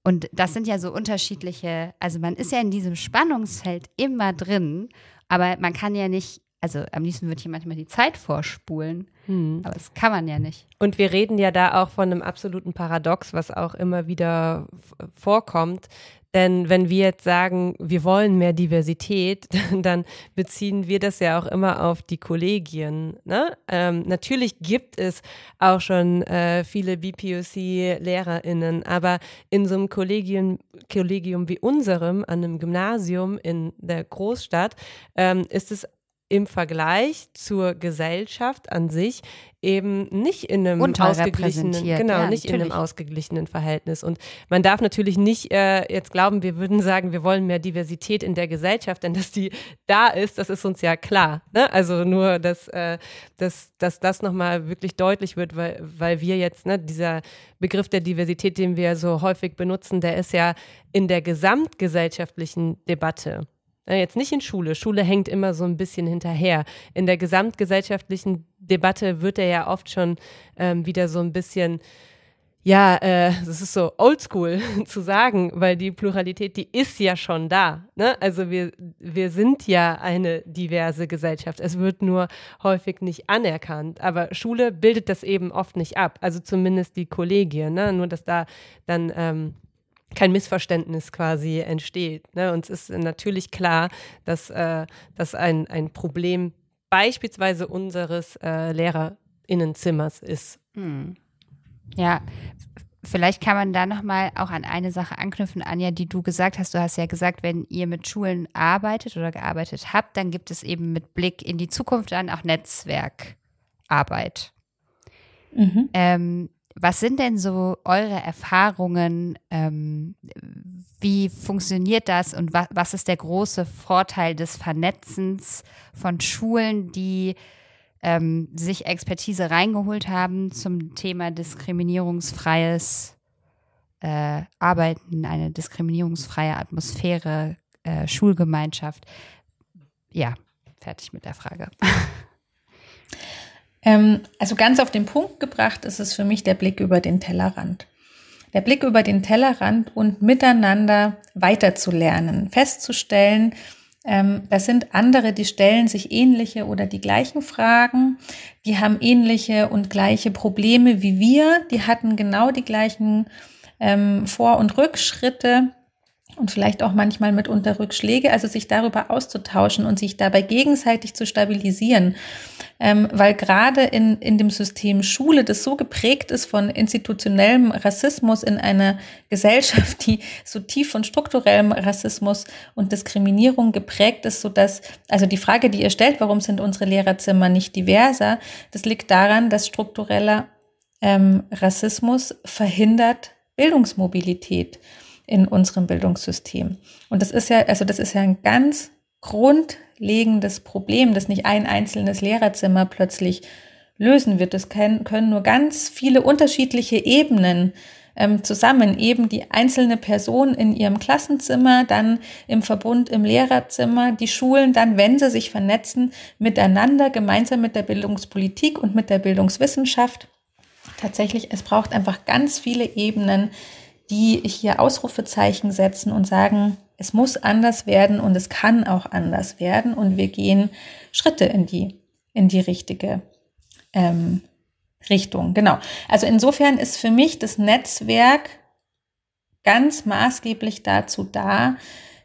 Und das sind ja so unterschiedliche, also man ist ja in diesem Spannungsfeld immer drin, aber man kann ja nicht, also am liebsten würde ich manchmal die Zeit vorspulen, hm. aber das kann man ja nicht. Und wir reden ja da auch von einem absoluten Paradox, was auch immer wieder vorkommt, denn wenn wir jetzt sagen, wir wollen mehr Diversität, dann beziehen wir das ja auch immer auf die Kollegien. Ne? Ähm, natürlich gibt es auch schon äh, viele BPOC-LehrerInnen, aber in so einem Kollegium, Kollegium wie unserem, an einem Gymnasium in der Großstadt, ähm, ist es im Vergleich zur Gesellschaft an sich eben nicht in einem ausgeglichenen, genau, ja, nicht natürlich. in einem ausgeglichenen Verhältnis. Und man darf natürlich nicht äh, jetzt glauben, wir würden sagen, wir wollen mehr Diversität in der Gesellschaft, denn dass die da ist, das ist uns ja klar. Ne? Also nur, dass, äh, dass, dass das nochmal wirklich deutlich wird, weil, weil wir jetzt, ne, dieser Begriff der Diversität, den wir so häufig benutzen, der ist ja in der gesamtgesellschaftlichen Debatte Jetzt nicht in Schule. Schule hängt immer so ein bisschen hinterher. In der gesamtgesellschaftlichen Debatte wird er ja oft schon ähm, wieder so ein bisschen ja, äh, ist so oldschool zu sagen, weil die Pluralität, die ist ja schon da. Ne? Also wir, wir sind ja eine diverse Gesellschaft. Es wird nur häufig nicht anerkannt. Aber Schule bildet das eben oft nicht ab. Also zumindest die Kollegien. Ne? Nur, dass da dann ähm, kein Missverständnis quasi entsteht. Ne? Und es ist natürlich klar, dass äh, das ein, ein Problem beispielsweise unseres äh, LehrerInnenzimmers ist. Hm. Ja, vielleicht kann man da nochmal auch an eine Sache anknüpfen, Anja, die du gesagt hast. Du hast ja gesagt, wenn ihr mit Schulen arbeitet oder gearbeitet habt, dann gibt es eben mit Blick in die Zukunft dann auch Netzwerkarbeit. Mhm. Ähm, was sind denn so eure Erfahrungen? Ähm, wie funktioniert das und wa was ist der große Vorteil des Vernetzens von Schulen, die ähm, sich Expertise reingeholt haben zum Thema diskriminierungsfreies äh, Arbeiten, eine diskriminierungsfreie Atmosphäre, äh, Schulgemeinschaft. Ja, fertig mit der Frage. Ähm, also ganz auf den Punkt gebracht ist es für mich der Blick über den Tellerrand. Der Blick über den Tellerrand und miteinander weiterzulernen, festzustellen, ähm, das sind andere, die stellen sich ähnliche oder die gleichen Fragen, die haben ähnliche und gleiche Probleme wie wir, die hatten genau die gleichen ähm, Vor- und Rückschritte und vielleicht auch manchmal mitunter Rückschläge, also sich darüber auszutauschen und sich dabei gegenseitig zu stabilisieren. Ähm, weil gerade in, in dem System Schule, das so geprägt ist von institutionellem Rassismus in einer Gesellschaft, die so tief von strukturellem Rassismus und Diskriminierung geprägt ist, so dass, also die Frage, die ihr stellt, warum sind unsere Lehrerzimmer nicht diverser, das liegt daran, dass struktureller ähm, Rassismus verhindert Bildungsmobilität in unserem Bildungssystem. Und das ist ja, also das ist ja ein ganz grundlegendes Problem, das nicht ein einzelnes Lehrerzimmer plötzlich lösen wird. Das können, nur ganz viele unterschiedliche Ebenen ähm, zusammen, eben die einzelne Person in ihrem Klassenzimmer, dann im Verbund im Lehrerzimmer, die Schulen dann, wenn sie sich vernetzen, miteinander, gemeinsam mit der Bildungspolitik und mit der Bildungswissenschaft. Tatsächlich, es braucht einfach ganz viele Ebenen, die hier Ausrufezeichen setzen und sagen, es muss anders werden und es kann auch anders werden und wir gehen Schritte in die, in die richtige ähm, Richtung. Genau. Also insofern ist für mich das Netzwerk ganz maßgeblich dazu da,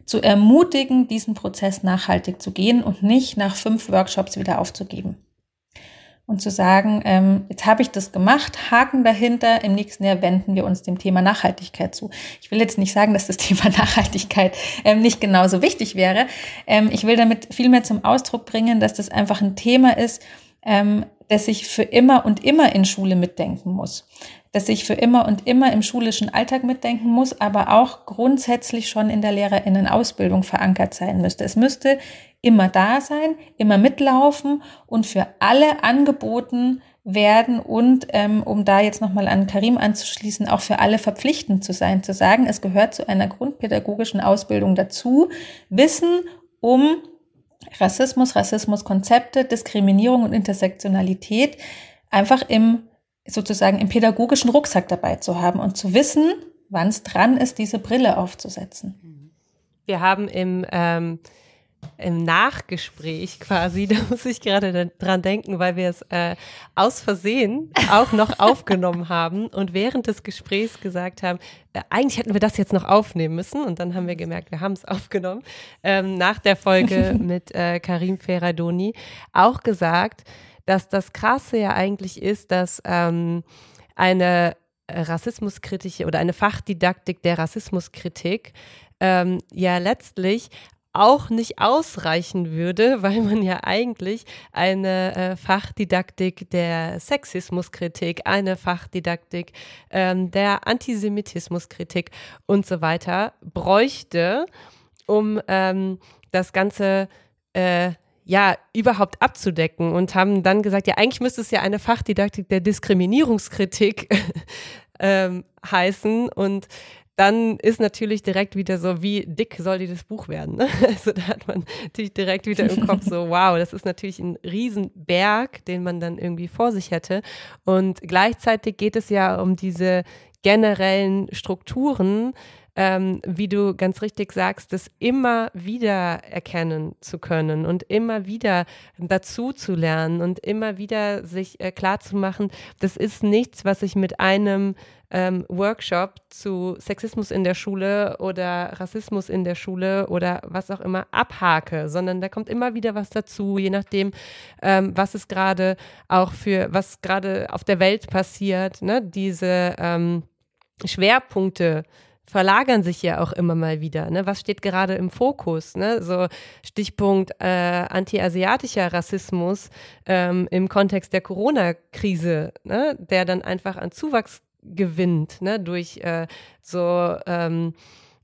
zu ermutigen, diesen Prozess nachhaltig zu gehen und nicht nach fünf Workshops wieder aufzugeben und zu sagen, ähm, jetzt habe ich das gemacht, Haken dahinter, im nächsten Jahr wenden wir uns dem Thema Nachhaltigkeit zu. Ich will jetzt nicht sagen, dass das Thema Nachhaltigkeit ähm, nicht genauso wichtig wäre. Ähm, ich will damit vielmehr zum Ausdruck bringen, dass das einfach ein Thema ist, ähm, das ich für immer und immer in Schule mitdenken muss. Dass ich für immer und immer im schulischen Alltag mitdenken muss, aber auch grundsätzlich schon in der Lehrerinnenausbildung verankert sein müsste. Es müsste immer da sein, immer mitlaufen und für alle angeboten werden und ähm, um da jetzt nochmal an Karim anzuschließen, auch für alle verpflichtend zu sein, zu sagen, es gehört zu einer grundpädagogischen Ausbildung dazu, Wissen um Rassismus, Rassismuskonzepte, Diskriminierung und Intersektionalität einfach im sozusagen im pädagogischen Rucksack dabei zu haben und zu wissen, wann es dran ist, diese Brille aufzusetzen. Wir haben im ähm im Nachgespräch quasi, da muss ich gerade dran denken, weil wir es äh, aus Versehen auch noch aufgenommen haben und während des Gesprächs gesagt haben, äh, eigentlich hätten wir das jetzt noch aufnehmen müssen und dann haben wir gemerkt, wir haben es aufgenommen, ähm, nach der Folge mit äh, Karim Ferradoni auch gesagt, dass das Krasse ja eigentlich ist, dass ähm, eine rassismuskritische oder eine Fachdidaktik der Rassismuskritik ähm, ja letztlich auch nicht ausreichen würde, weil man ja eigentlich eine äh, Fachdidaktik der Sexismuskritik, eine Fachdidaktik ähm, der Antisemitismuskritik und so weiter bräuchte, um ähm, das Ganze äh, ja überhaupt abzudecken und haben dann gesagt, ja eigentlich müsste es ja eine Fachdidaktik der Diskriminierungskritik ähm, heißen und dann ist natürlich direkt wieder so, wie dick soll dieses Buch werden? Ne? Also da hat man natürlich direkt wieder im Kopf so, wow, das ist natürlich ein Riesenberg, den man dann irgendwie vor sich hätte. Und gleichzeitig geht es ja um diese generellen Strukturen, ähm, wie du ganz richtig sagst, das immer wieder erkennen zu können und immer wieder dazu zu lernen und immer wieder sich äh, klar zu machen, das ist nichts, was ich mit einem ähm, Workshop zu Sexismus in der Schule oder Rassismus in der Schule oder was auch immer abhake, sondern da kommt immer wieder was dazu, je nachdem, ähm, was es gerade auch für, was gerade auf der Welt passiert, ne? diese ähm, Schwerpunkte verlagern sich ja auch immer mal wieder. Ne? Was steht gerade im Fokus? Ne? So Stichpunkt äh, anti-asiatischer Rassismus ähm, im Kontext der Corona-Krise, ne? der dann einfach an Zuwachs gewinnt ne? durch äh, so ähm,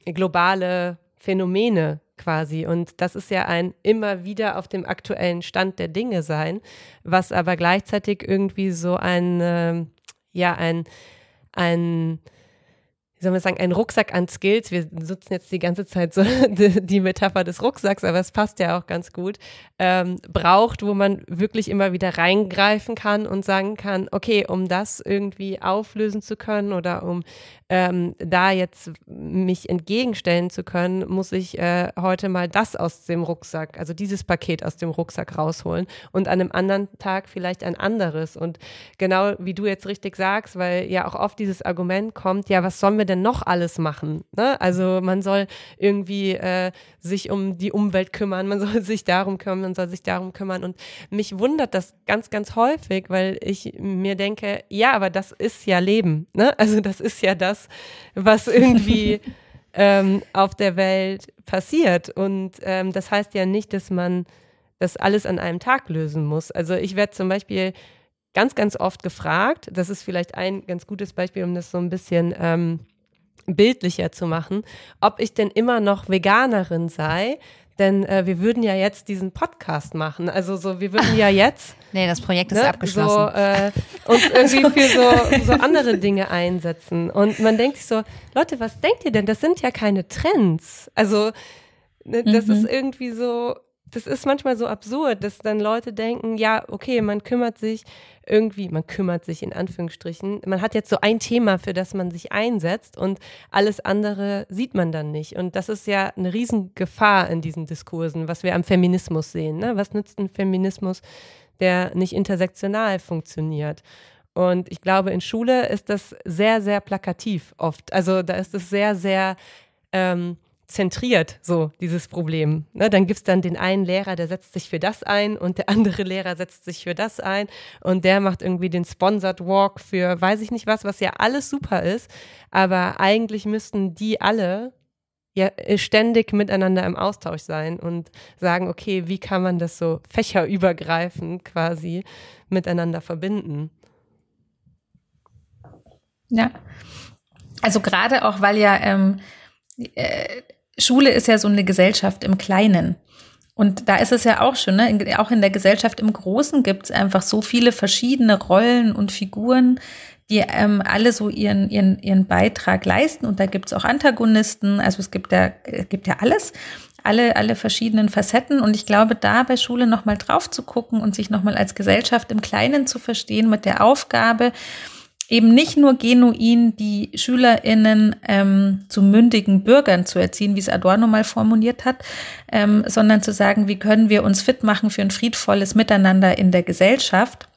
globale Phänomene quasi. Und das ist ja ein immer wieder auf dem aktuellen Stand der Dinge sein, was aber gleichzeitig irgendwie so ein, äh, ja, ein, ein wie soll man sagen, ein Rucksack an Skills. Wir nutzen jetzt die ganze Zeit so die, Metapher des Rucksacks, aber es passt ja auch ganz gut. Ähm, braucht, wo man wirklich immer wieder reingreifen kann und sagen kann, okay, um das irgendwie auflösen zu können oder um ähm, da jetzt mich entgegenstellen zu können, muss ich äh, heute mal das aus dem Rucksack, also dieses Paket aus dem Rucksack rausholen und an einem anderen Tag vielleicht ein anderes. Und genau wie du jetzt richtig sagst, weil ja auch oft dieses Argument kommt, ja, was sollen wir denn noch alles machen? Ne? Also man soll irgendwie äh, sich um die Umwelt kümmern, man soll sich darum kümmern, man soll sich darum kümmern. Und mich wundert das ganz, ganz häufig, weil ich mir denke, ja, aber das ist ja Leben. Ne? Also das ist ja das, was irgendwie ähm, auf der Welt passiert. Und ähm, das heißt ja nicht, dass man das alles an einem Tag lösen muss. Also ich werde zum Beispiel ganz, ganz oft gefragt, das ist vielleicht ein ganz gutes Beispiel, um das so ein bisschen ähm, bildlicher zu machen, ob ich denn immer noch Veganerin sei, denn äh, wir würden ja jetzt diesen Podcast machen. Also so, wir würden ja jetzt. nee, das Projekt ist ne, abgeschlossen. So, äh, uns irgendwie für so, so andere Dinge einsetzen. Und man denkt sich so, Leute, was denkt ihr denn? Das sind ja keine Trends. Also, ne, das mhm. ist irgendwie so, das ist manchmal so absurd, dass dann Leute denken, ja, okay, man kümmert sich irgendwie, man kümmert sich in Anführungsstrichen, man hat jetzt so ein Thema, für das man sich einsetzt und alles andere sieht man dann nicht. Und das ist ja eine Riesengefahr in diesen Diskursen, was wir am Feminismus sehen. Ne? Was nützt ein Feminismus, der nicht intersektional funktioniert? Und ich glaube, in Schule ist das sehr, sehr plakativ oft. Also da ist es sehr, sehr ähm, zentriert, so dieses Problem. Ne, dann gibt es dann den einen Lehrer, der setzt sich für das ein und der andere Lehrer setzt sich für das ein und der macht irgendwie den Sponsored Walk für weiß ich nicht was, was ja alles super ist, aber eigentlich müssten die alle ja ständig miteinander im Austausch sein und sagen, okay, wie kann man das so fächerübergreifend quasi miteinander verbinden? Ja, also gerade auch, weil ja ähm, äh, Schule ist ja so eine Gesellschaft im Kleinen. Und da ist es ja auch schon, ne? auch in der Gesellschaft im Großen gibt es einfach so viele verschiedene Rollen und Figuren, die ähm, alle so ihren, ihren, ihren Beitrag leisten. Und da gibt es auch Antagonisten, also es gibt ja, es gibt ja alles, alle, alle verschiedenen Facetten. Und ich glaube, da bei Schule nochmal drauf zu gucken und sich nochmal als Gesellschaft im Kleinen zu verstehen mit der Aufgabe, eben nicht nur genuin die SchülerInnen ähm, zu mündigen Bürgern zu erziehen, wie es Adorno mal formuliert hat, ähm, sondern zu sagen, wie können wir uns fit machen für ein friedvolles Miteinander in der Gesellschaft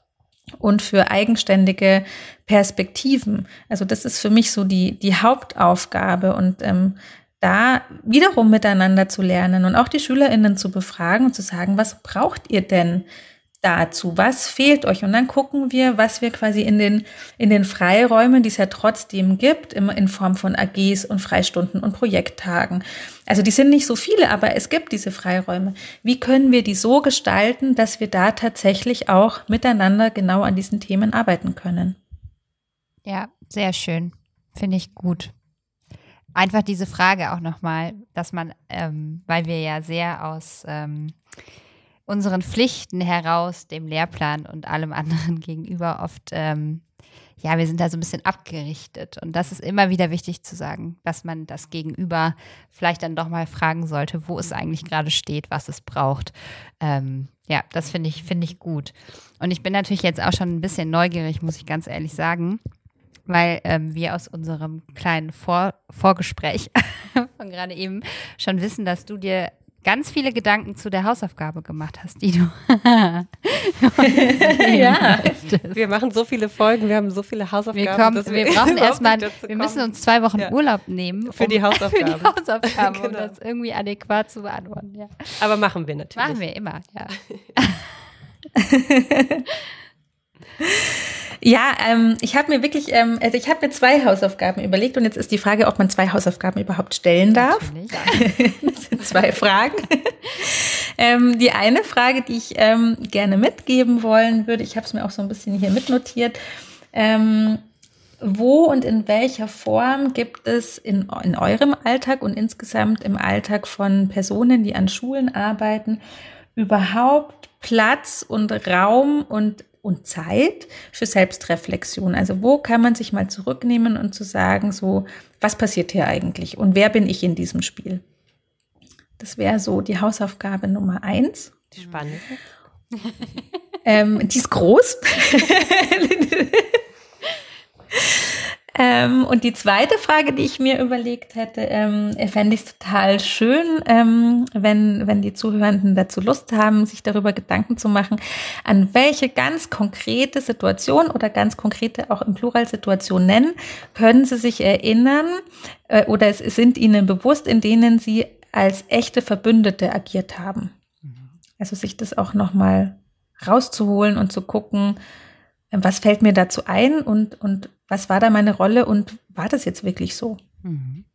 und für eigenständige Perspektiven. Also das ist für mich so die, die Hauptaufgabe und ähm, da wiederum miteinander zu lernen und auch die SchülerInnen zu befragen und zu sagen, was braucht ihr denn? Dazu? Was fehlt euch? Und dann gucken wir, was wir quasi in den, in den Freiräumen, die es ja trotzdem gibt, immer in Form von AGs und Freistunden und Projekttagen. Also die sind nicht so viele, aber es gibt diese Freiräume. Wie können wir die so gestalten, dass wir da tatsächlich auch miteinander genau an diesen Themen arbeiten können? Ja, sehr schön. Finde ich gut. Einfach diese Frage auch nochmal, dass man, ähm, weil wir ja sehr aus ähm, unseren Pflichten heraus, dem Lehrplan und allem anderen gegenüber oft, ähm, ja, wir sind da so ein bisschen abgerichtet. Und das ist immer wieder wichtig zu sagen, dass man das Gegenüber vielleicht dann doch mal fragen sollte, wo es eigentlich gerade steht, was es braucht. Ähm, ja, das finde ich, finde ich gut. Und ich bin natürlich jetzt auch schon ein bisschen neugierig, muss ich ganz ehrlich sagen weil ähm, wir aus unserem kleinen Vor Vorgespräch von gerade eben schon wissen, dass du dir ganz viele Gedanken zu der Hausaufgabe gemacht hast, die du. ja, wir machen so viele Folgen, wir haben so viele Hausaufgaben. Wir, kommen, wir brauchen erstmal, wir müssen uns zwei Wochen ja. Urlaub nehmen für die Hausaufgaben, für die Hausaufgaben genau. um das irgendwie adäquat zu beantworten. Ja. Aber machen wir natürlich. Machen wir immer, ja. Ja, ähm, ich habe mir wirklich, ähm, also ich habe mir zwei Hausaufgaben überlegt und jetzt ist die Frage, ob man zwei Hausaufgaben überhaupt stellen darf. das sind zwei Fragen. ähm, die eine Frage, die ich ähm, gerne mitgeben wollen würde, ich habe es mir auch so ein bisschen hier mitnotiert. Ähm, wo und in welcher Form gibt es in, in eurem Alltag und insgesamt im Alltag von Personen, die an Schulen arbeiten, überhaupt Platz und Raum und und Zeit für Selbstreflexion. Also wo kann man sich mal zurücknehmen und zu sagen, so, was passiert hier eigentlich und wer bin ich in diesem Spiel? Das wäre so die Hausaufgabe Nummer eins. Die spannende. ähm, die ist groß. Ähm, und die zweite Frage, die ich mir überlegt hätte, ähm, fände ich es total schön, ähm, wenn, wenn die Zuhörenden dazu Lust haben, sich darüber Gedanken zu machen, an welche ganz konkrete Situation oder ganz konkrete auch im Plural Situation nennen, können Sie sich erinnern äh, oder es sind Ihnen bewusst, in denen Sie als echte Verbündete agiert haben. Mhm. Also sich das auch nochmal rauszuholen und zu gucken, was fällt mir dazu ein und, und was war da meine Rolle und war das jetzt wirklich so? Mhm.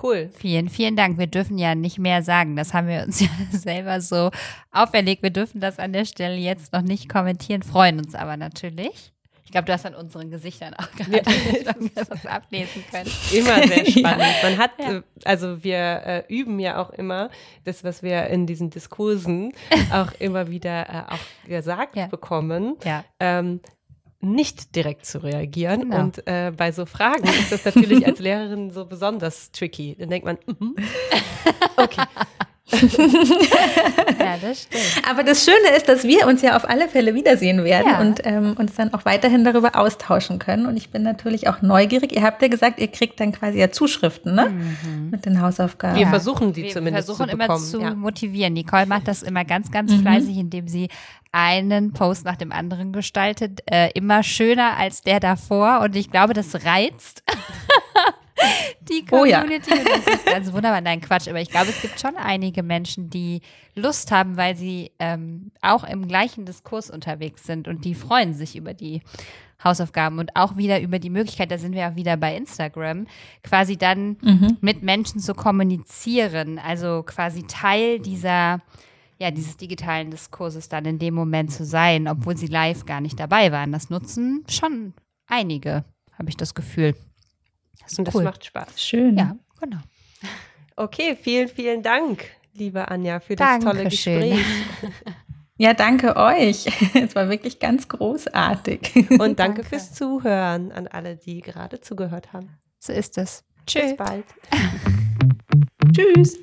Cool. Vielen, vielen Dank. Wir dürfen ja nicht mehr sagen. Das haben wir uns ja selber so auferlegt. Wir dürfen das an der Stelle jetzt noch nicht kommentieren, freuen uns aber natürlich. Ich glaube, du hast an unseren Gesichtern auch gerade ja. was ablesen können. Immer sehr spannend. Ja. Man hat, ja. Äh, also wir äh, üben ja auch immer das, was wir in diesen Diskursen auch immer wieder äh, auch gesagt bekommen. Ja. Ähm, nicht direkt zu reagieren. Genau. Und äh, bei so Fragen ist das natürlich als Lehrerin so besonders tricky. Dann denkt man, mm -hmm. okay. ja, das stimmt. Aber das Schöne ist, dass wir uns ja auf alle Fälle wiedersehen werden ja. und ähm, uns dann auch weiterhin darüber austauschen können. Und ich bin natürlich auch neugierig. Ihr habt ja gesagt, ihr kriegt dann quasi ja Zuschriften ne? Mhm. mit den Hausaufgaben. Wir versuchen die wir zumindest versuchen zu bekommen. immer zu ja. motivieren. Nicole macht das immer ganz, ganz mhm. fleißig, indem sie einen Post nach dem anderen gestaltet. Äh, immer schöner als der davor. Und ich glaube, das reizt. die Community. Oh ja. das ist ganz wunderbar. Nein, Quatsch. Aber ich glaube, es gibt schon einige Menschen, die Lust haben, weil sie ähm, auch im gleichen Diskurs unterwegs sind und die freuen sich über die Hausaufgaben und auch wieder über die Möglichkeit, da sind wir auch wieder bei Instagram, quasi dann mhm. mit Menschen zu kommunizieren. Also quasi Teil dieser ja, dieses digitalen Diskurses dann in dem Moment zu sein, obwohl sie live gar nicht dabei waren. Das nutzen schon einige, habe ich das Gefühl. Das Und das cool. macht Spaß. Schön. Ja, genau. Okay, vielen, vielen Dank, liebe Anja, für das Dankeschön. tolle Gespräch. Ja, danke euch. Es war wirklich ganz großartig. Und danke, danke, fürs Zuhören an alle, die gerade zugehört haben. So ist es. Tschüss. Bis bald. Tschüss.